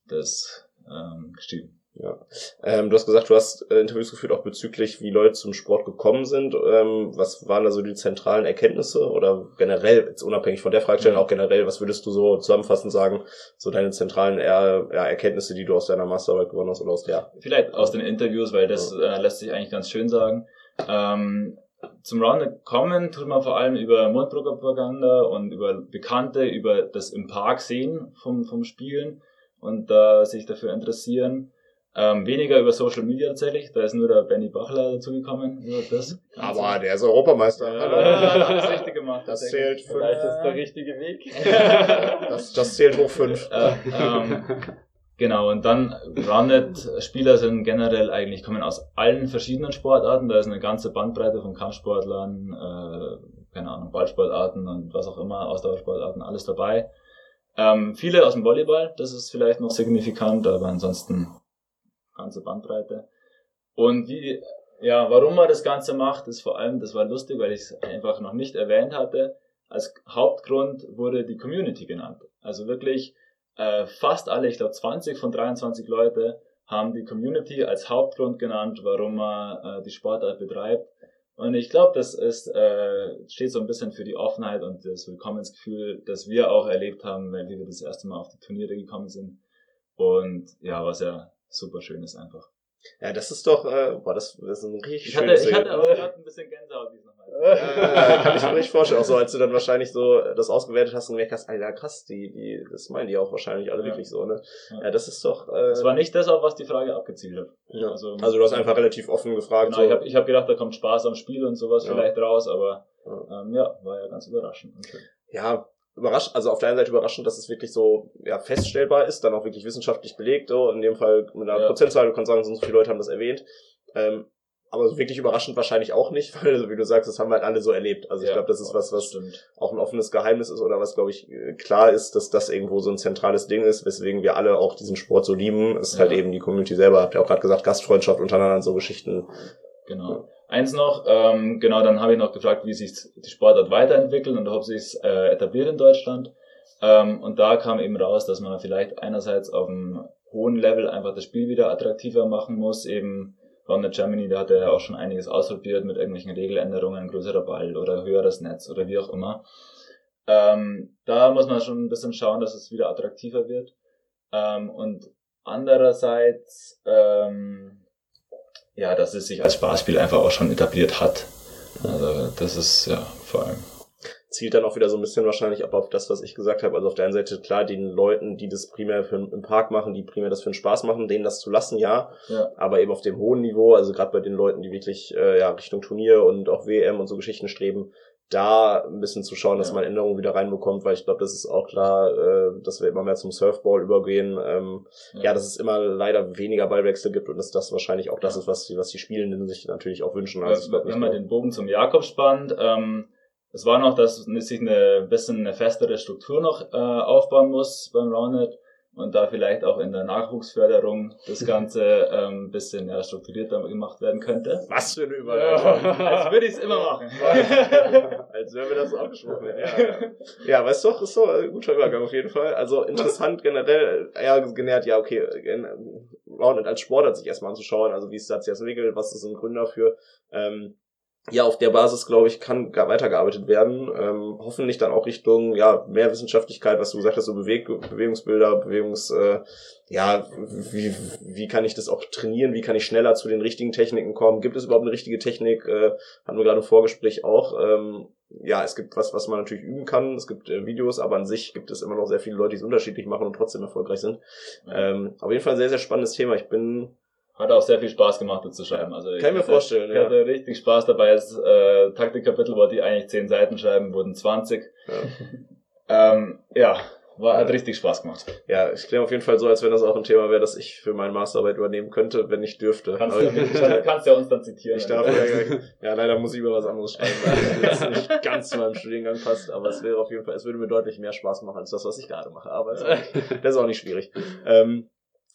das ähm, geschrieben. Ja. Ähm, du hast gesagt, du hast äh, Interviews geführt, auch bezüglich, wie Leute zum Sport gekommen sind. Ähm, was waren da so die zentralen Erkenntnisse oder generell, jetzt unabhängig von der Fragestellung, Mhm. auch generell, was würdest du so zusammenfassend sagen, so deine zentralen er, ja, Erkenntnisse, die du aus deiner Masterarbeit gewonnen hast oder aus der? Vielleicht aus den Interviews, weil das äh, lässt sich eigentlich ganz schön sagen. Ähm, zum Roundnet kommen tut man vor allem über Mundpropaganda und über Bekannte, über das im Park sehen vom, vom Spielen und da sich dafür interessieren. Ähm, weniger über Social Media tatsächlich, da ist nur der Benny Bachler dazugekommen. Über das Aber der ist Europameister. ja, Hallo. hat alles richtig gemacht. Das zählt fünf. Vielleicht ist der richtige Weg. Das, das zählt hoch fünf. Äh, ähm, genau, und dann Runnet-Spieler sind generell eigentlich, kommen aus allen verschiedenen Sportarten. Da ist eine ganze Bandbreite von Kampfsportlern, äh, keine Ahnung, Ballsportarten und was auch immer, Ausdauersportarten, alles dabei. Ähm, viele aus dem Volleyball, das ist vielleicht noch signifikant, aber ansonsten ganze Bandbreite. Und wie, ja, warum man das Ganze macht, ist vor allem, das war lustig, weil ich es einfach noch nicht erwähnt hatte. Als Hauptgrund wurde die Community genannt. Also wirklich äh, fast alle, ich glaube 20 von 23 Leute haben die Community als Hauptgrund genannt, warum man äh, die Sportart betreibt. Und ich glaube, das ist, äh, steht so ein bisschen für die Offenheit und das Willkommensgefühl, das wir auch erlebt haben, wenn wir das erste Mal auf die Turniere gekommen sind. Und ja, was ja super schön ist einfach. Ja, das ist doch, äh, boah, das, das ist ein richtig Ich hatte, schönes ich hatte aber gerade ein bisschen Gänsehaut, nochmal Ja, kann ich mir richtig vorstellen. Auch so, als du dann wahrscheinlich so das ausgewertet hast und gemerkt hast, Alter, krass, die, die, das meinen die auch wahrscheinlich alle Ja. wirklich so, ne? Ja. Ja, das ist doch, äh, Das war nicht das, auf was die Frage abgezielt hat. ja. also- also, du hast einfach relativ offen gefragt, Genau, ich habe ich hab gedacht, da kommt Spaß am Spiel und sowas Ja. vielleicht raus, aber Ja. ähm, ja, war ja ganz überraschend. Schön. ja, überrascht, also auf der einen Seite überraschend, dass es wirklich so ja, feststellbar ist, dann auch wirklich wissenschaftlich belegt, so in dem Fall mit einer Ja. Prozentzahl, du kannst sagen, so viele Leute haben das erwähnt. Ähm, aber so wirklich überraschend wahrscheinlich auch nicht, weil, so wie du sagst, das haben halt alle so erlebt. Also ich Ja, glaube, das ist was, was stimmt. auch ein offenes Geheimnis ist oder was, glaube ich, äh, klar ist, dass das irgendwo so ein zentrales Ding ist, weswegen wir alle auch diesen Sport so lieben, ist Ja. halt eben die Community selber. Habt ihr auch gerade gesagt, Gastfreundschaft untereinander und so Geschichten. Genau. Eins noch, ähm, genau, dann habe ich noch gefragt, wie sich die Sportart weiterentwickelt und ob sich äh, etabliert in Deutschland. Ähm, und da kam eben raus, dass man vielleicht einerseits auf einem hohen Level einfach das Spiel wieder attraktiver machen muss. Eben Roundnet Germany, da hat er ja auch schon einiges ausprobiert mit irgendwelchen Regeländerungen, größerer Ball oder höheres Netz oder wie auch immer. Ähm, da muss man schon ein bisschen schauen, dass es wieder attraktiver wird. Ähm, und andererseits, ähm, ja, dass es sich als Spaßspiel einfach auch schon etabliert hat. Also das ist ja vor allem. zielt dann auch wieder so ein bisschen wahrscheinlich ab auf das, was ich gesagt habe. Also auf der einen Seite klar, den Leuten, die das primär für, im Park machen, die primär das für den Spaß machen, denen das zu lassen, ja. Ja. Aber eben auf dem hohen Niveau, also gerade bei den Leuten, die wirklich äh, ja, Richtung Turnier und auch WM und so Geschichten streben, da ein bisschen zu schauen, dass Ja. man Änderungen wieder reinbekommt, weil ich glaube, das ist auch klar, äh, dass wir immer mehr zum Surfball übergehen. Ähm, ja. dass es immer leider weniger Ballwechsel gibt und dass das wahrscheinlich auch das Ja. ist, was die, was die Spielenden sich natürlich auch wünschen. Also ich glaub wenn man den Bogen zum Jakob spannt, ähm, es war noch, dass sich eine bisschen eine festere Struktur noch äh, aufbauen muss beim Roundnet und da vielleicht auch in der Nachwuchsförderung das Ganze ähm, bisschen ja, strukturierter gemacht werden könnte. was für eine Überleitung. Als würde ich es immer machen. Als wären wir das so abgesprochen. Ja, ja. ja, aber ist doch, ist doch ein guter Übergang auf jeden Fall. Also interessant generell, ja, genährt, ja, okay, Roundnet als Sportart sich erstmal anzuschauen, also wie es das jetzt entwickelt, was ist ein Grund dafür. Ähm, ja, auf der Basis, glaube ich, kann weitergearbeitet werden. Ähm, hoffentlich dann auch Richtung, ja, mehr Wissenschaftlichkeit, was du gesagt hast, so Beweg Bewegungsbilder, Bewegungs, äh, ja, wie, wie kann ich das auch trainieren? Wie kann ich schneller zu den richtigen Techniken kommen? Gibt es überhaupt eine richtige Technik? Äh, hatten wir gerade im Vorgespräch auch. Ähm, ja, es gibt was, was man natürlich üben kann. Es gibt äh, Videos, aber an sich gibt es immer noch sehr viele Leute, die es unterschiedlich machen und trotzdem erfolgreich sind. Ähm, auf jeden Fall ein sehr, sehr spannendes Thema. Ich bin, Hat auch sehr viel Spaß gemacht, das zu schreiben. Also kann ich mir hatte- vorstellen, Ich ja. hatte richtig Spaß dabei. Das äh, Taktikkapitel wollte ich eigentlich 10 Seiten schreiben, wurden 20. Ja. Ähm, ja, war, hat richtig Spaß gemacht. Ja, ich klinge auf jeden Fall so, als wenn das auch ein Thema wäre, das ich für meine Masterarbeit übernehmen könnte, wenn ich dürfte. Kannst, du, ich, kannst ja uns dann zitieren. ich darf ja, ja, leider muss ich über was anderes schreiben, weil das nicht ganz zu meinem Studiengang passt, aber es wäre auf jeden Fall, es würde mir deutlich mehr Spaß machen als das, was ich gerade mache. Aber es das ist auch nicht schwierig. Ähm,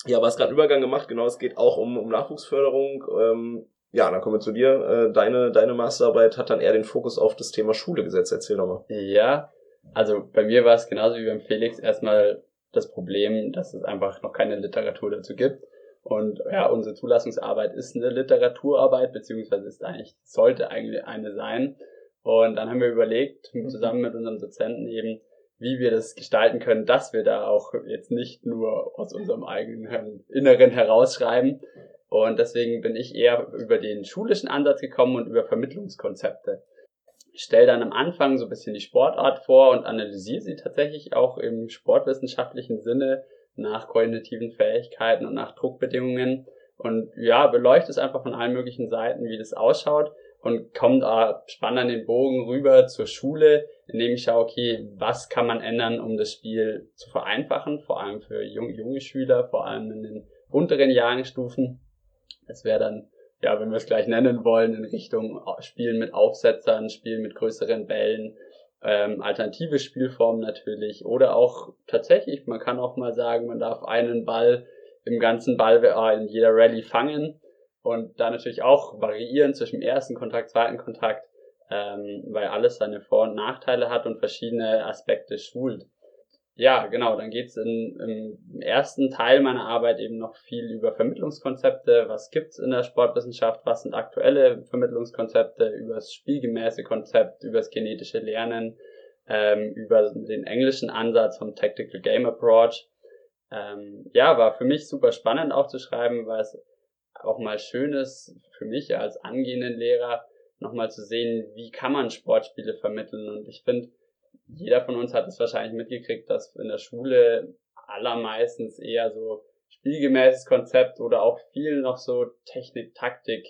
ja, es gerade Übergang gemacht, genau, es geht auch um, um Nachwuchsförderung. Ähm, ja, dann kommen wir zu dir. Äh, deine, deine Masterarbeit hat dann eher den Fokus auf das Thema Schule gesetzt. Erzähl doch mal. Ja, also bei mir war es genauso wie beim Felix erstmal das Problem, dass es einfach noch keine Literatur dazu gibt. Und ja, unsere Zulassungsarbeit ist eine Literaturarbeit, beziehungsweise ist eigentlich, sollte eigentlich eine sein. Und dann haben wir überlegt, zusammen mit unserem Dozenten eben, wie wir das gestalten können, dass wir da auch jetzt nicht nur aus unserem eigenen Inneren herausschreiben. Und deswegen bin ich eher über den schulischen Ansatz gekommen und über Vermittlungskonzepte. Ich stelle dann am Anfang so ein bisschen die Sportart vor und analysiere sie tatsächlich auch im sportwissenschaftlichen Sinne nach kognitiven Fähigkeiten und nach Druckbedingungen und ja, beleuchte es einfach von allen möglichen Seiten, wie das ausschaut und kommt da spann dann den Bogen rüber zur Schule, indem ich schaue, okay, was kann man ändern, um das Spiel zu vereinfachen, vor allem für junge, junge Schüler, vor allem in den unteren Jahrgangsstufen. Das wäre dann, ja, wenn wir es gleich nennen wollen, in Richtung Spielen mit Aufsetzern, Spielen mit größeren Bällen, ähm, alternative Spielformen natürlich oder auch tatsächlich, man kann auch mal sagen, man darf einen Ball im ganzen Ball äh, in jeder Rallye fangen und da natürlich auch variieren zwischen ersten Kontakt, zweiten Kontakt, ähm, weil alles seine Vor- und Nachteile hat und verschiedene Aspekte schult. Ja, genau, dann geht's in, im ersten Teil meiner Arbeit eben noch viel über Vermittlungskonzepte, was gibt's in der Sportwissenschaft, was sind aktuelle Vermittlungskonzepte, über das spielgemäße Konzept, über das genetische Lernen, ähm, über den englischen Ansatz vom Tactical Game Approach. Ähm, ja, war für mich super spannend auch zu schreiben, weil es auch mal schön ist für mich als angehenden Lehrer, nochmal zu sehen, wie kann man Sportspiele vermitteln. Und ich finde, jeder von uns hat es wahrscheinlich mitgekriegt, dass in der Schule allermeistens eher so spielgemäßes Konzept oder auch viel noch so Technik, Taktik,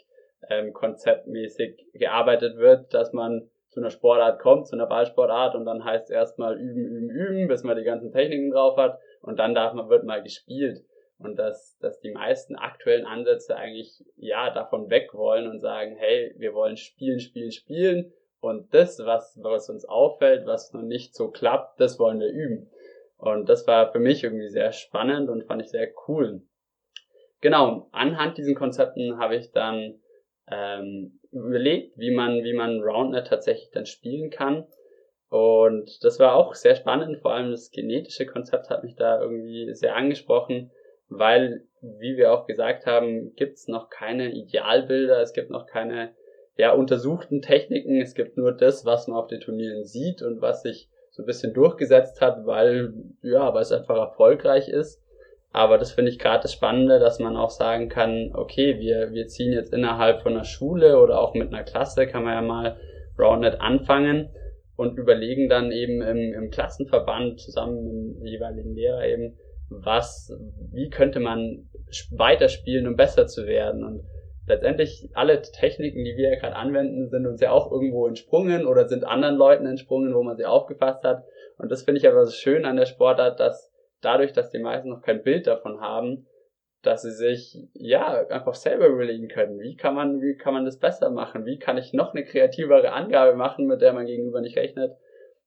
ähm, konzeptmäßig gearbeitet wird, dass man zu einer Sportart kommt, zu einer Ballsportart und dann heißt erstmal üben, üben, üben, bis man die ganzen Techniken drauf hat und dann darf man, wird mal gespielt. Und dass, dass die meisten aktuellen Ansätze eigentlich ja davon weg wollen und sagen, hey, wir wollen spielen, spielen, spielen und das, was, was uns auffällt, was noch nicht so klappt, das wollen wir üben. Und das war für mich irgendwie sehr spannend und fand ich sehr cool. Genau, anhand diesen Konzepten habe ich dann ähm, überlegt, wie man, wie man Roundnet tatsächlich dann spielen kann. Und das war auch sehr spannend, vor allem das genetische Konzept hat mich da irgendwie sehr angesprochen, weil, wie wir auch gesagt haben, gibt es noch keine Idealbilder, es gibt noch keine ja, untersuchten Techniken, es gibt nur das, was man auf den Turnieren sieht und was sich so ein bisschen durchgesetzt hat, weil, ja, weil es einfach erfolgreich ist. Aber das finde ich gerade das Spannende, dass man auch sagen kann, okay, wir, wir ziehen jetzt innerhalb von einer Schule oder auch mit einer Klasse, kann man ja mal Roundnet anfangen und überlegen dann eben im, im Klassenverband zusammen mit dem jeweiligen Lehrer eben, was, wie könnte man weiterspielen, um besser zu werden. Und letztendlich alle Techniken, die wir ja gerade anwenden, sind uns ja auch irgendwo entsprungen oder sind anderen Leuten entsprungen, wo man sie aufgefasst hat. Und das finde ich aber so schön an der Sportart, dass dadurch, dass die meisten noch kein Bild davon haben, dass sie sich ja einfach selber überlegen können, wie kann man, wie kann man das besser machen, wie kann ich noch eine kreativere Angabe machen, mit der man gegenüber nicht rechnet.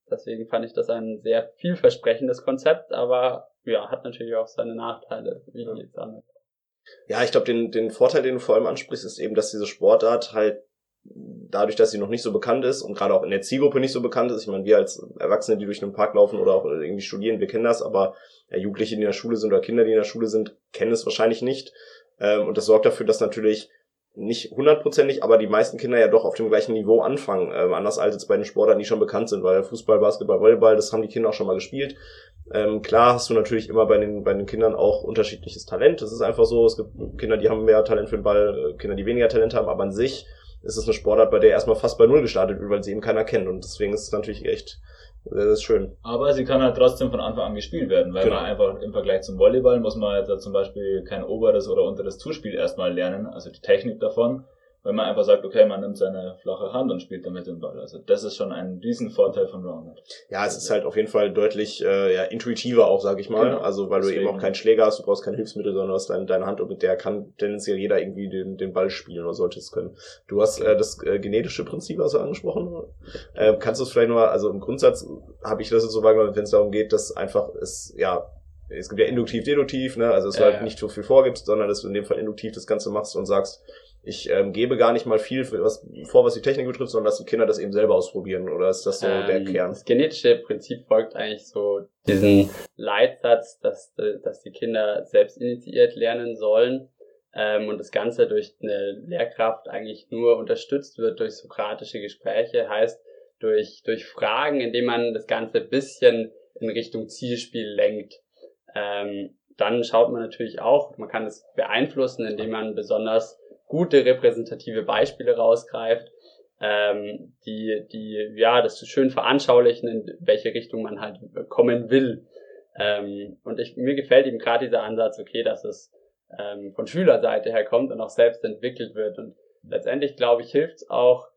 Deswegen fand ich das ein sehr vielversprechendes Konzept, aber ja, hat natürlich auch seine Nachteile, wie ja. jetzt andere. Ja, ich glaube, den, den Vorteil, den du vor allem ansprichst, ist eben, dass diese Sportart halt dadurch, dass sie noch nicht so bekannt ist und gerade auch in der Zielgruppe nicht so bekannt ist. Ich meine, wir als Erwachsene, die durch einen Park laufen oder auch irgendwie studieren, wir kennen das, aber ja, Jugendliche, die in der Schule sind oder Kinder, die in der Schule sind, kennen es wahrscheinlich nicht. Ähm, und das sorgt dafür, dass natürlich nicht hundertprozentig, aber die meisten Kinder ja doch auf dem gleichen Niveau anfangen. Ähm, anders als jetzt bei den Sportarten, die schon bekannt sind, weil Fußball, Basketball, Volleyball, das haben die Kinder auch schon mal gespielt. Ähm, klar hast du natürlich immer bei den, bei den Kindern auch unterschiedliches Talent. Das ist einfach so. Es gibt Kinder, die haben mehr Talent für den Ball, äh, Kinder, die weniger Talent haben, aber an sich ist es eine Sportart, bei der erstmal fast bei Null gestartet wird, weil sie eben keiner kennt. Und deswegen ist es natürlich echt das ist schön. Aber sie kann halt trotzdem von Anfang an gespielt werden, weil genau. man einfach im Vergleich zum Volleyball muss man jetzt zum Beispiel kein oberes oder unteres Zuspiel erstmal lernen, also die Technik davon, wenn man einfach sagt, okay, man nimmt seine flache Hand und spielt damit den Ball. Also das ist schon ein riesen Vorteil von Roundnet. Ja, es ist halt auf jeden Fall deutlich äh, ja, intuitiver auch, sag ich mal. Genau. Also weil Deswegen. du eben auch keinen Schläger hast, du brauchst kein Hilfsmittel, sondern du hast deine, deine Hand und mit der kann tendenziell jeder irgendwie den, den Ball spielen oder sollte es können. Du hast äh, das äh, genetische Prinzip also angesprochen. Äh, kannst du es vielleicht nur, also im Grundsatz habe ich das jetzt so wahrgenommen, wenn es darum geht, dass einfach es ja es gibt ja induktiv, deduktiv, ne? Also dass ja, du halt ja. nicht so viel vorgibst, sondern dass du in dem Fall induktiv das Ganze machst und sagst, ich ähm, gebe gar nicht mal viel für was, vor, was die Technik betrifft, sondern dass die Kinder das eben selber ausprobieren. Oder ist das so ähm, der Kern? Das genetische Prinzip folgt eigentlich so diesen Leitsatz, dass, dass die Kinder selbst initiiert lernen sollen ähm, und das Ganze durch eine Lehrkraft eigentlich nur unterstützt wird durch sokratische Gespräche, heißt durch, durch Fragen, indem man das Ganze bisschen in Richtung Zielspiel lenkt. Ähm, dann schaut man natürlich auch, man kann es beeinflussen, indem man besonders gute repräsentative Beispiele rausgreift, ähm, die, die ja das schön veranschaulichen, in welche Richtung man halt kommen will. Ähm, und ich, mir gefällt eben gerade dieser Ansatz, okay, dass es ähm, von Schülerseite her kommt und auch selbst entwickelt wird. Und letztendlich, glaube ich, hilft es auch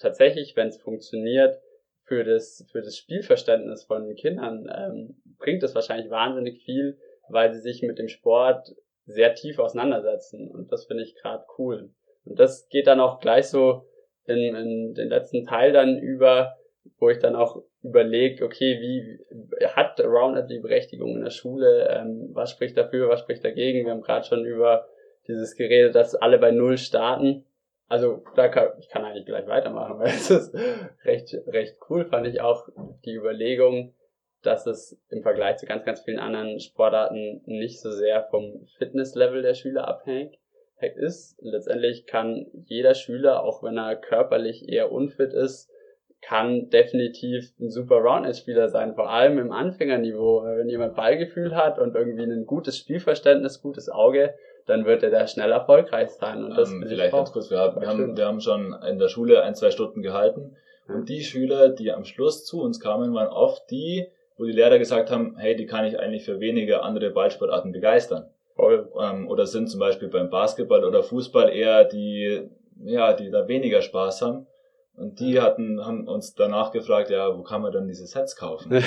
tatsächlich, wenn es funktioniert, für das, für das Spielverständnis von Kindern, ähm, bringt es wahrscheinlich wahnsinnig viel, weil sie sich mit dem Sport sehr tief auseinandersetzen. Und das finde ich gerade cool. Und das geht dann auch gleich so in, in den letzten Teil dann über, wo ich dann auch überlege, okay, wie hat Roundnet die Berechtigung in der Schule? Ähm, was spricht dafür, was spricht dagegen? Wir haben gerade schon über dieses geredet, dass alle bei Null starten. Also da kann, ich kann eigentlich gleich weitermachen, weil es ist recht, recht cool, fand ich auch die Überlegung, dass es im Vergleich zu ganz, ganz vielen anderen Sportarten nicht so sehr vom Fitnesslevel der Schüler abhängt ist. Letztendlich kann jeder Schüler, auch wenn er körperlich eher unfit ist, kann definitiv ein super Roundnet-Spieler sein, vor allem im Anfängerniveau. Wenn jemand Ballgefühl hat und irgendwie ein gutes Spielverständnis, gutes Auge, dann wird er da schnell erfolgreich sein. Und das ähm, vielleicht auch ganz kurz, wir haben, wir, haben, wir haben schon in der Schule ein, zwei Stunden gehalten und die Schüler, die am Schluss zu uns kamen, waren oft die, wo die Lehrer gesagt haben, hey, die kann ich eigentlich für weniger andere Ballsportarten begeistern. voll. Ähm, oder sind zum Beispiel beim Basketball oder Fußball eher die, ja, die da weniger Spaß haben. Und die hatten, haben uns danach gefragt, ja, wo kann man denn diese Sets kaufen?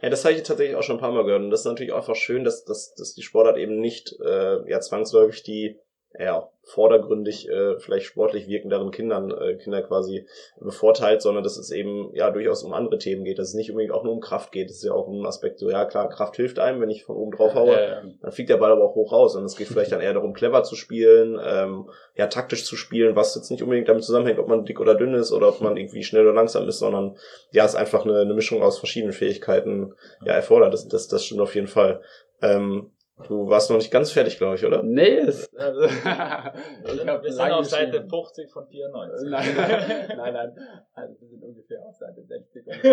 Ja, das habe ich tatsächlich auch schon ein paar Mal gehört. Und das ist natürlich auch einfach schön, dass, dass, dass die Sportart eben nicht äh, ja zwangsläufig die ja, vordergründig äh, vielleicht sportlich wirkenderen Kindern äh, Kinder quasi bevorteilt, sondern dass es eben ja durchaus um andere Themen geht, dass es nicht unbedingt auch nur um Kraft geht. Das ist ja auch ein Aspekt so, ja klar, Kraft hilft einem, wenn ich von oben drauf haue, ja. dann fliegt der Ball aber auch hoch raus. Und es geht vielleicht dann eher darum, clever zu spielen, ähm, ja, taktisch zu spielen, was jetzt nicht unbedingt damit zusammenhängt, ob man dick oder dünn ist oder ob man irgendwie schnell oder langsam ist, sondern ja, es einfach eine, eine Mischung aus verschiedenen Fähigkeiten ja erfordert. Das, das, das stimmt auf jeden Fall. Ähm, du warst noch nicht ganz fertig, glaube ich, oder? Nee, es, also, wir ich sind, hab wir sind auf Seite geschrieben. 50 von 94. Nein, nein, nein. Also wir sind ungefähr auf Seite 60 und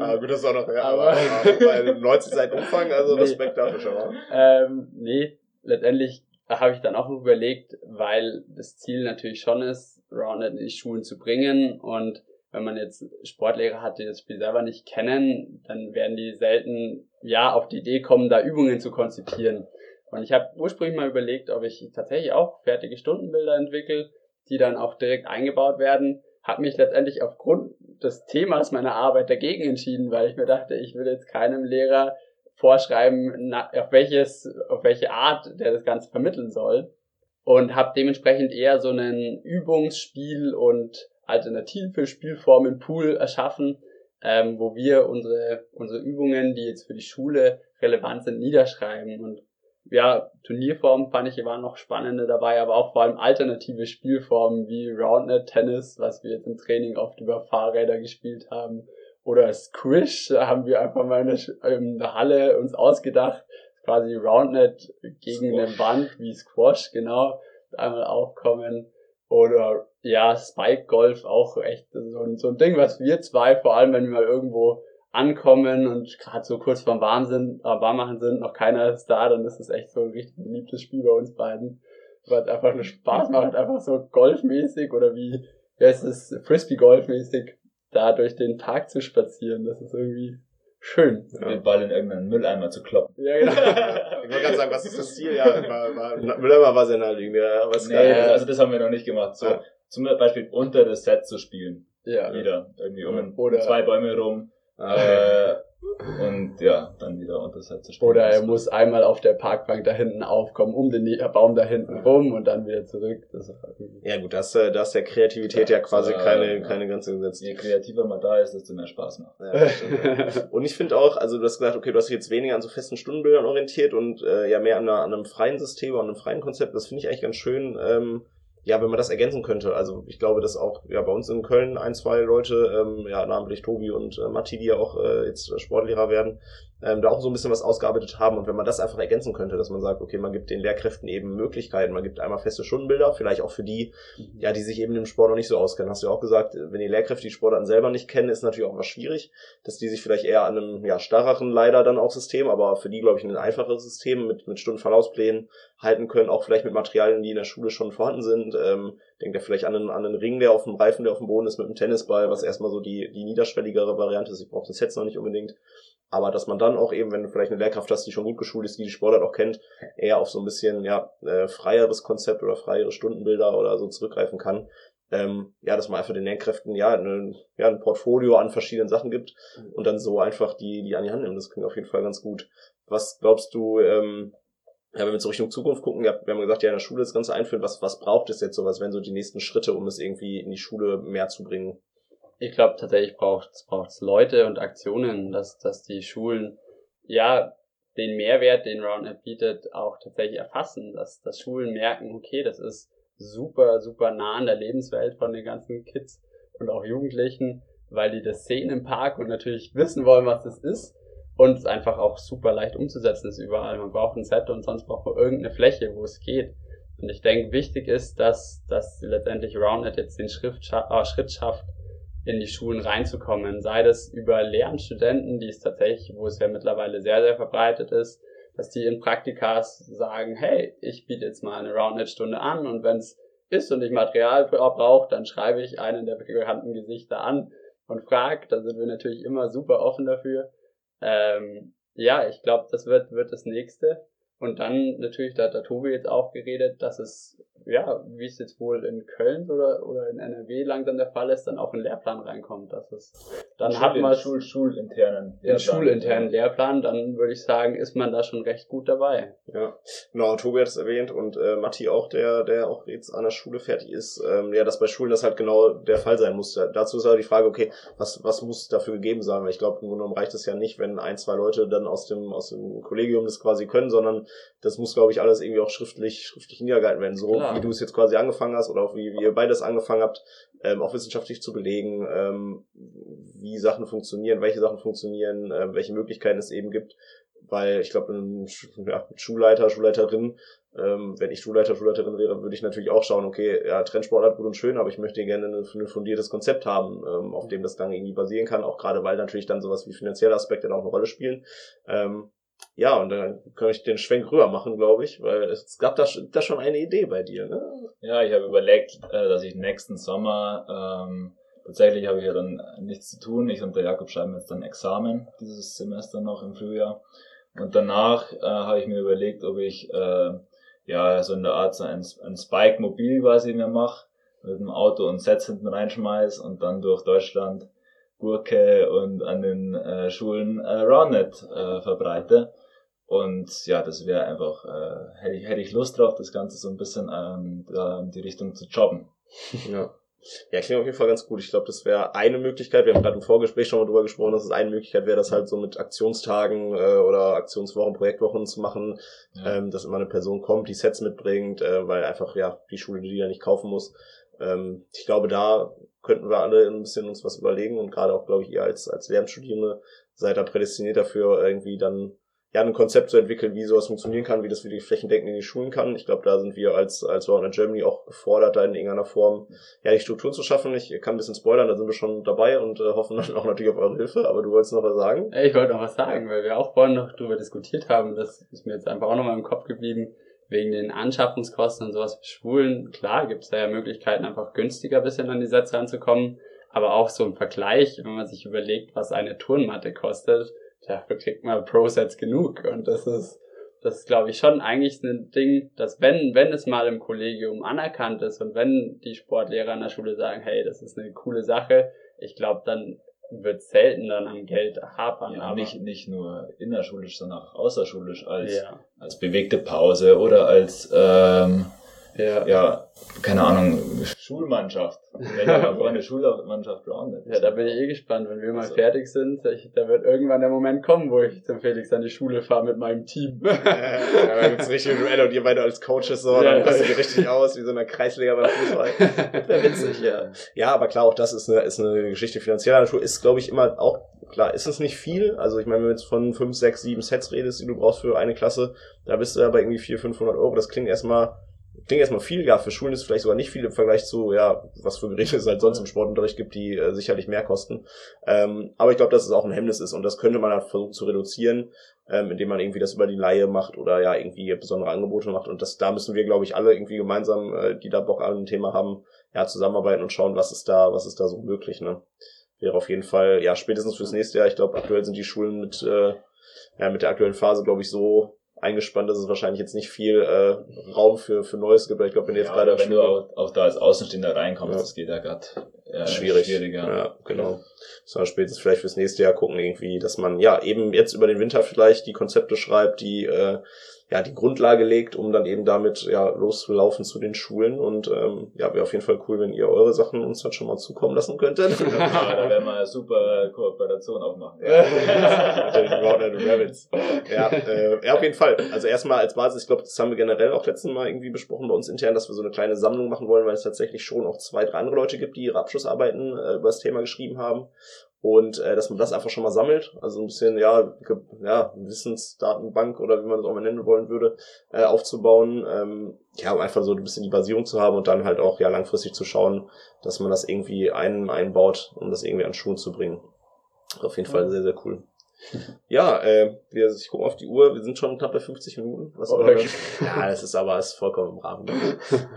Ah, gut, das ist auch noch, ja, Aber- aber, bei 90 Seiten Umfang, also Nee. Respekt dafür schon mal. Ähm, nee, letztendlich habe ich dann auch noch überlegt, weil das Ziel natürlich schon ist, Roundnet in die Schulen zu bringen und wenn man jetzt Sportlehrer hat, die das Spiel selber nicht kennen, dann werden die selten ja auf die Idee kommen, da Übungen zu konzipieren. Und ich habe ursprünglich mal überlegt, ob ich tatsächlich auch fertige Stundenbilder entwickle, die dann auch direkt eingebaut werden. Habe mich letztendlich aufgrund des Themas meiner Arbeit dagegen entschieden, weil ich mir dachte, ich will jetzt keinem Lehrer vorschreiben, auf welches, auf welche Art der das Ganze vermitteln soll. Und habe dementsprechend eher so einen Übungsspiel und alternative Spielformen Pool erschaffen, ähm, wo wir unsere, unsere Übungen, die jetzt für die Schule relevant sind, niederschreiben. Und ja, Turnierformen fand ich waren noch spannende dabei, aber auch vor allem alternative Spielformen wie Roundnet Tennis, was wir jetzt im Training oft über Fahrräder gespielt haben. Oder Squish, da haben wir einfach mal in der, der Halle uns ausgedacht, quasi Roundnet gegen eine Wand wie Squash, genau, einmal aufkommen. Oder ja, Spike Golf auch echt so ein, so ein Ding, was wir zwei, vor allem wenn wir mal irgendwo ankommen und gerade so kurz vorm Warm sind, äh, Warmmachen sind, noch keiner ist da, dann ist es echt so ein richtig beliebtes Spiel bei uns beiden. Weil es einfach nur Spaß macht, einfach so golfmäßig oder wie, wie heißt es, Frisbee-Golfmäßig da durch den Park zu spazieren. Das ist irgendwie schön. Den Ball in irgendeinen Mülleimer zu kloppen. Ja, genau. Ich wollte gerade sagen, was ist das Ziel? Ja, war, war, Mülleimer war sehr naheliegend, ja, aber es Nee, geil. das- also das haben wir noch nicht gemacht. So, Ja. zum Beispiel unter das Set zu spielen. ja. Jeder. Irgendwie um, um Oder- zwei Bäume rum. Ah, Äh, und ja, dann wieder unter das zu spielen. Oder er muss einmal auf der Parkbank da hinten aufkommen, um den Baum da hinten rum und dann wieder zurück. Das halt Ja gut, da ist, äh, da ist der Kreativität ja, Ja, quasi äh, keine, ja. keine Grenze gesetzt. Je kreativer man da ist, desto mehr Spaß macht. Ja, das stimmt. und ich finde auch, also du hast gesagt, okay, du hast dich jetzt weniger an so festen Stundenbildern orientiert und äh, ja mehr an, einer, an einem freien System, an einem freien Konzept. Das finde ich eigentlich ganz schön, ähm, ja, wenn man das ergänzen könnte. Also ich glaube, dass auch ja bei uns in Köln ein, zwei Leute, ähm, ja namentlich Tobi und äh, Matti, die ja auch äh, jetzt Sportlehrer werden, ähm, da auch so ein bisschen was ausgearbeitet haben. Und wenn man das einfach ergänzen könnte, dass man sagt, okay, man gibt den Lehrkräften eben Möglichkeiten, man gibt einmal feste Stundenbilder, vielleicht auch für die, ja, die sich eben im Sport noch nicht so auskennen. Hast du ja auch gesagt, wenn die Lehrkräfte die Sportarten selber nicht kennen, ist natürlich auch was schwierig, dass die sich vielleicht eher an einem ja, starreren leider dann auch System, aber für die, glaube ich, ein einfacheres System mit, mit Stundenverlaufsplänen halten können, auch vielleicht mit Materialien, die in der Schule schon vorhanden sind. Ähm, denkt ja vielleicht an einen, an einen Ring, der auf dem Reifen, der auf dem Boden ist, mit einem Tennisball, was erstmal so die, die niederschwelligere Variante ist. Ich brauche das Sets noch nicht unbedingt. Aber dass man dann auch eben, wenn du vielleicht eine Lehrkraft hast, die schon gut geschult ist, die die Sportart auch kennt, eher auf so ein bisschen ja äh, freieres Konzept oder freiere Stundenbilder oder so zurückgreifen kann. Ähm, ja, dass man einfach den Lehrkräften ja, eine, ja ein Portfolio an verschiedenen Sachen gibt und dann so einfach die, die an die Hand nimmt. Das klingt auf jeden Fall ganz gut. Was glaubst du, ähm, ja, wenn wir so Richtung Zukunft gucken, ja, wir haben gesagt, ja, in der Schule das Ganze einführen, was, was braucht es jetzt so? Was wären so die nächsten Schritte, um es irgendwie in die Schule mehr zu bringen? Ich glaube tatsächlich braucht es Leute und Aktionen, dass, dass die Schulen ja den Mehrwert, den Roundup bietet, auch tatsächlich erfassen, dass, dass Schulen merken, okay, das ist super, super nah an der Lebenswelt von den ganzen Kids und auch Jugendlichen, weil die das sehen im Park und natürlich wissen wollen, was das ist und es einfach auch super leicht umzusetzen ist überall. Man braucht ein Set und sonst braucht man irgendeine Fläche, wo es geht. Und ich denke, wichtig ist, dass, dass letztendlich Roundnet jetzt den Schritt, scha äh, Schritt schafft, in die Schulen reinzukommen. Sei das über Lehramtsstudenten, die es tatsächlich, wo es ja mittlerweile sehr, sehr verbreitet ist, dass die in Praktikas sagen, hey, ich biete jetzt mal eine Roundnet-Stunde an und wenn es ist und ich Material brauche, dann schreibe ich einen der bekannten Gesichter an und frage. Da sind wir natürlich immer super offen dafür. Ähm, ja, ich glaube, das wird, wird das nächste. Und dann natürlich, da hat der Tobi jetzt auch geredet, dass es, ja, wie es jetzt wohl in Köln oder, oder in NRW langsam der Fall ist, dann auch ein Lehrplan reinkommt. Dass es, dann Schul hat man Schul schulinternen den schulinternen Lehrplan, dann würde ich sagen, ist man da schon recht gut dabei. Ja, genau, Tobi hat es erwähnt und äh, Matti auch, der, der auch jetzt an der Schule fertig ist, ähm, ja, dass bei Schulen das halt genau der Fall sein muss. Dazu ist halt die Frage, okay, was, was muss dafür gegeben sein? Weil ich glaube, im Grunde genommen reicht es ja nicht, wenn ein, zwei Leute dann aus dem, aus dem Kollegium das quasi können, sondern das muss, glaube ich, alles irgendwie auch schriftlich, schriftlich niedergehalten werden. So Klar. Wie du es jetzt quasi angefangen hast oder auch wie, wie ihr beides angefangen habt, ähm, auch wissenschaftlich zu belegen, ähm, wie Sachen funktionieren, welche Sachen funktionieren, ähm, welche Möglichkeiten es eben gibt. Weil ich glaube, ein ja, Schulleiter, Schulleiterin, ähm, wenn ich Schulleiter, Schulleiterin wäre, würde ich natürlich auch schauen, okay, ja, Trendsportart gut und schön, aber ich möchte gerne ein, ein fundiertes Konzept haben, ähm, auf dem das dann irgendwie basieren kann, auch gerade weil natürlich dann sowas wie finanzielle Aspekte dann auch eine Rolle spielen. Ähm, ja, und dann kann ich den Schwenk rüber machen, glaube ich, weil es gab da, da schon eine Idee bei dir, ne? Ja, ich habe überlegt, äh, dass ich nächsten Sommer, ähm, tatsächlich habe ich ja dann nichts zu tun. Ich und der Jakob schreiben jetzt dann Examen dieses Semester noch im Frühjahr. Und danach äh, habe ich mir überlegt, ob ich äh, ja so in der Art so ein, ein Spike mobil quasi mir mache, mit dem Auto und Sets hinten reinschmeiß und dann durch Deutschland Gurke und an den äh, Schulen äh, Roundnet äh, verbreite. Und ja, das wäre einfach, äh, hätte ich, hätte ich Lust drauf, das Ganze so ein bisschen ähm, da in die Richtung zu jobben. Ja. Ja, klingt auf jeden Fall ganz gut. Ich glaube, das wäre eine Möglichkeit. Wir haben gerade im Vorgespräch schon mal drüber gesprochen, dass es eine Möglichkeit wäre, das halt so mit Aktionstagen äh, oder Aktionswochen, Projektwochen zu machen, Ja. ähm, dass immer eine Person kommt, die Sets mitbringt, äh, weil einfach ja die Schule die ja nicht kaufen muss. Ähm, ich glaube, da könnten wir alle ein bisschen uns was überlegen und gerade auch, glaube ich, ihr als als Lehramtsstudierende seid da prädestiniert dafür, irgendwie dann ja ein Konzept zu entwickeln, wie sowas funktionieren kann, wie das wirklich flächendeckend in die Schulen kann. Ich glaube, da sind wir als als Round Germany auch gefordert, da in irgendeiner Form ja, die Strukturen zu schaffen. Ich kann ein bisschen spoilern, da sind wir schon dabei und äh, hoffen dann auch natürlich auf eure Hilfe, aber du wolltest noch was sagen? Ich wollte noch was sagen, weil wir auch vorhin noch drüber diskutiert haben. Das ist mir jetzt einfach auch nochmal im Kopf geblieben. Wegen den Anschaffungskosten und sowas für Schulen. Klar gibt's da ja Möglichkeiten, einfach günstiger bisschen an die Sätze ranzukommen. Aber auch so im Vergleich, wenn man sich überlegt, was eine Turnmatte kostet, dafür kriegt man Pro-Sets genug. Und das ist, das ist, glaube ich, schon eigentlich ein Ding, dass wenn, wenn es mal im Kollegium anerkannt ist und wenn die Sportlehrer an der Schule sagen, hey, das ist eine coole Sache, ich glaube, dann wird selten dann am Geld hapern. Ja, aber nicht, nicht nur innerschulisch, sondern auch außerschulisch als, ja. als bewegte Pause oder als, ähm, Ja. ja, keine Ahnung, Schulmannschaft. Wenn ja vor eine Schulmannschaft roundet. Ja, da bin ich eh gespannt, wenn wir mal Also- fertig sind. Ich, da wird irgendwann der Moment kommen, wo ich zum Felix an die Schule fahre mit meinem Team. ja, da gibt's richtige Duelle und ihr beide als Coaches so, Ja, dann ja. rastet ihr richtig aus, wie so eine Kreisliga beim Fußball. Wäre witzig, ja. Ja, aber klar, auch das ist eine, ist eine Geschichte finanzieller Natur, ist, glaube ich, immer auch, klar, ist es nicht viel. Also ich meine, wenn du jetzt von 5, 6, 7 Sets redest, die du brauchst für eine Klasse, da bist du ja bei irgendwie 400, 500 Euro. Das klingt erstmal, klingt erstmal viel. Ja, für Schulen ist es vielleicht sogar nicht viel im Vergleich zu, ja, was für Geräte es halt sonst im Sportunterricht gibt, die äh, sicherlich mehr kosten. Ähm, aber ich glaube, dass es auch ein Hemmnis ist und das könnte man halt versuchen zu reduzieren, ähm, indem man irgendwie das über die Laie macht oder ja irgendwie besondere Angebote macht. Und das, da müssen wir, glaube ich, alle irgendwie gemeinsam, äh, die da Bock an ein Thema haben, ja, zusammenarbeiten und schauen, was ist da, was ist da so möglich, ne? Wäre auf jeden Fall, ja, spätestens fürs nächste Jahr. Ich glaube, aktuell sind die Schulen mit, äh, ja, mit der aktuellen Phase, glaube ich, so eingespannt, dass es wahrscheinlich jetzt nicht viel äh, Raum für, für Neues gibt. Ich glaube, wenn ihr jetzt Ja, gerade wenn du auch, auch da als Außenstehender reinkommst, Ja. das geht ja gerade äh, schwierig. schwieriger. Ja, genau. Sondern spätestens vielleicht fürs nächste Jahr gucken irgendwie, dass man ja eben jetzt über den Winter vielleicht die Konzepte schreibt, die äh, ja die Grundlage legt, um dann eben damit ja loszulaufen zu den Schulen. Und ähm, ja, wäre auf jeden Fall cool, wenn ihr eure Sachen uns dann schon mal zukommen lassen könntet. Ja, da werden wir eine super Kooperation aufmachen. Roundhead Rabbits. Ja, äh, ja, auf jeden Fall. Also erstmal als Basis, ich glaube, das haben wir generell auch letzten Mal irgendwie besprochen bei uns intern, dass wir so eine kleine Sammlung machen wollen, weil es tatsächlich schon auch zwei, drei andere Leute gibt, die ihre Abschlussarbeiten äh, über das Thema geschrieben haben. Und äh, dass man das einfach schon mal sammelt, also ein bisschen, ja, ja, Wissensdatenbank oder wie man das auch mal nennen wollen würde, äh, aufzubauen. Ähm, ja, um einfach so ein bisschen die Basierung zu haben und dann halt auch ja langfristig zu schauen, dass man das irgendwie ein, einbaut, um das irgendwie an Schulen zu bringen. Auf jeden Fall sehr, sehr cool. Ja, äh, wir, ich gucke auf die Uhr, wir sind schon knapp bei 50 Minuten. Was Oh, okay. ja, das ist aber ist vollkommen im Rahmen.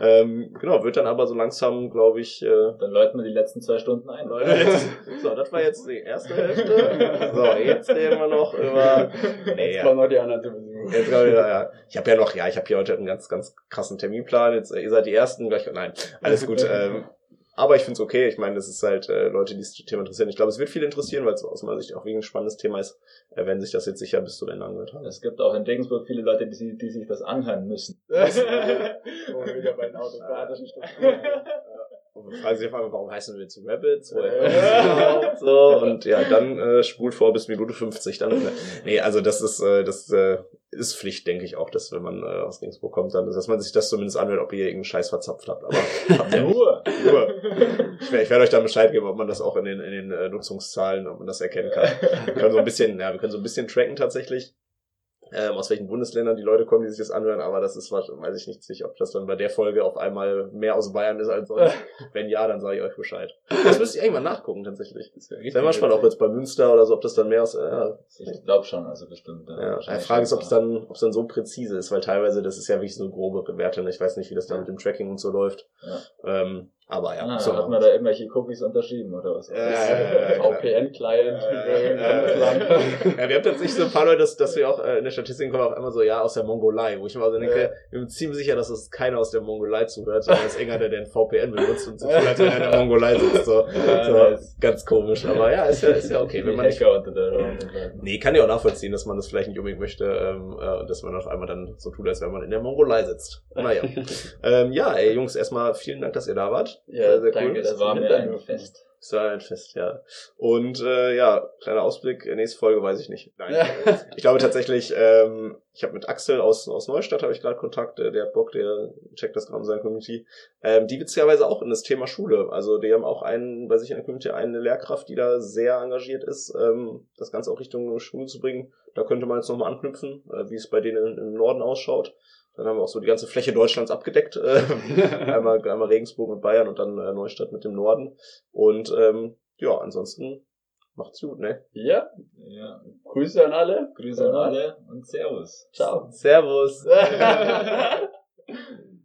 ähm, genau, wird dann aber so langsam, glaube ich, äh, Dann läuten wir die letzten zwei Stunden ein. Leute, so, das war jetzt die erste Hälfte. So, jetzt reden wir noch über. Nee, Jetzt ja. kommen noch die anderen Besuch. Jetzt ich, ja, ja. Ich habe ja noch, ja, ich habe hier heute einen ganz, ganz krassen Terminplan. Jetzt, äh, ihr seid die ersten, gleich. Nein, alles gut. Ähm, aber ich finde es okay. Ich meine, das ist halt äh, Leute, die das Thema interessieren. Ich glaube, es wird viel interessieren, weil es aus meiner Sicht auch wegen ein spannendes Thema ist, äh, wenn sich das jetzt sicher bis zu Ende angehört haben. Es gibt auch in Regensburg viele Leute, die, die sich das anhören müssen. Wo wir wieder bei den autokratischen Strukturen sind. Und fragen sich auf einmal, warum heißen wir jetzt Rabbits? Überhaupt? so, und ja, dann äh, spult vor bis Minute 50. Dann, nee, also das ist, äh, das äh, ist Pflicht, denke ich auch, dass wenn man äh, aus Regensburg kommt, dann, dass man sich das zumindest anhört, ob ihr irgendeinen Scheiß verzapft habt. Aber habt ihr. Ruhe. Ruhe. Ich, ich werde euch dann Bescheid geben, ob man das auch in den, in den äh, Nutzungszahlen, ob man das erkennen kann. Wir können so ein bisschen, ja, wir können so ein bisschen tracken tatsächlich. Ähm, aus welchen Bundesländern die Leute kommen, die sich das anhören, aber das ist, wahrscheinlich- weiß ich nicht sicher, ob das dann bei der Folge auf einmal mehr aus Bayern ist als sonst. Wenn ja, dann sage ich euch Bescheid. Das müsst ihr irgendwann nachgucken, tatsächlich. Das wäre Ich bin mal spannend, auch jetzt bei Münster oder so, ob das dann mehr aus, äh, ja, Ich glaube schon, also bestimmt. ja. Die Frage ist, ob es dann, ob es dann so präzise ist, weil teilweise das ist ja wirklich so grobe Werte. ne? Ich weiß nicht, wie das dann mit dem Tracking und so läuft. Ähm, aber ja, Ah, so. hat man da irgendwelche Cookies unterschrieben oder was? Ja, ja, ja, ja. VPN-Client. ja, wir haben tatsächlich so ein paar Leute, dass, dass wir auch äh, in der Statistik kommen auch immer so, ja, aus der Mongolei, wo ich mal so denke, Ja. wir sind ziemlich sicher, dass es keiner aus der Mongolei zuhört, sondern dass irgendeiner, der den VPN benutzt und so tut, als wenn er in der Mongolei sitzt. So, Ja, so nice. ganz komisch. Aber ja, ist ja, ist ja okay. Wenn man nicht, der nee, kann ja auch nachvollziehen, dass man das vielleicht nicht unbedingt möchte ähm, äh, und dass man auf einmal dann so tut, als wenn man in der Mongolei sitzt. Naja. ähm, ja, ey, Jungs, erstmal vielen Dank, dass ihr da wart. Ja, Sehr, sehr danke, Das dass war mir ein Fest. Es war ein Fest, ja. Und äh, ja, kleiner Ausblick, äh, nächste Folge weiß ich nicht. Nein. Ich glaube tatsächlich, ähm, ich habe mit Axel aus, aus Neustadt habe ich gerade Kontakt, äh, der hat Bock, der checkt das gerade in seiner Community. Ähm, die witzigerweise auch in das Thema Schule. Also die haben auch einen, bei sich in der Community eine Lehrkraft, die da sehr engagiert ist, ähm, das Ganze auch Richtung Schule zu bringen. Da könnte man jetzt nochmal anknüpfen, äh, wie es bei denen im Norden ausschaut. Dann haben wir auch so die ganze Fläche Deutschlands abgedeckt. Äh, einmal, einmal Regensburg und Bayern und dann äh, Neustadt mit dem Norden. Und ähm, ja, ansonsten macht's gut, ne? Ja, Ja. Grüße an alle. Grüße an alle und Servus. Ciao. Servus.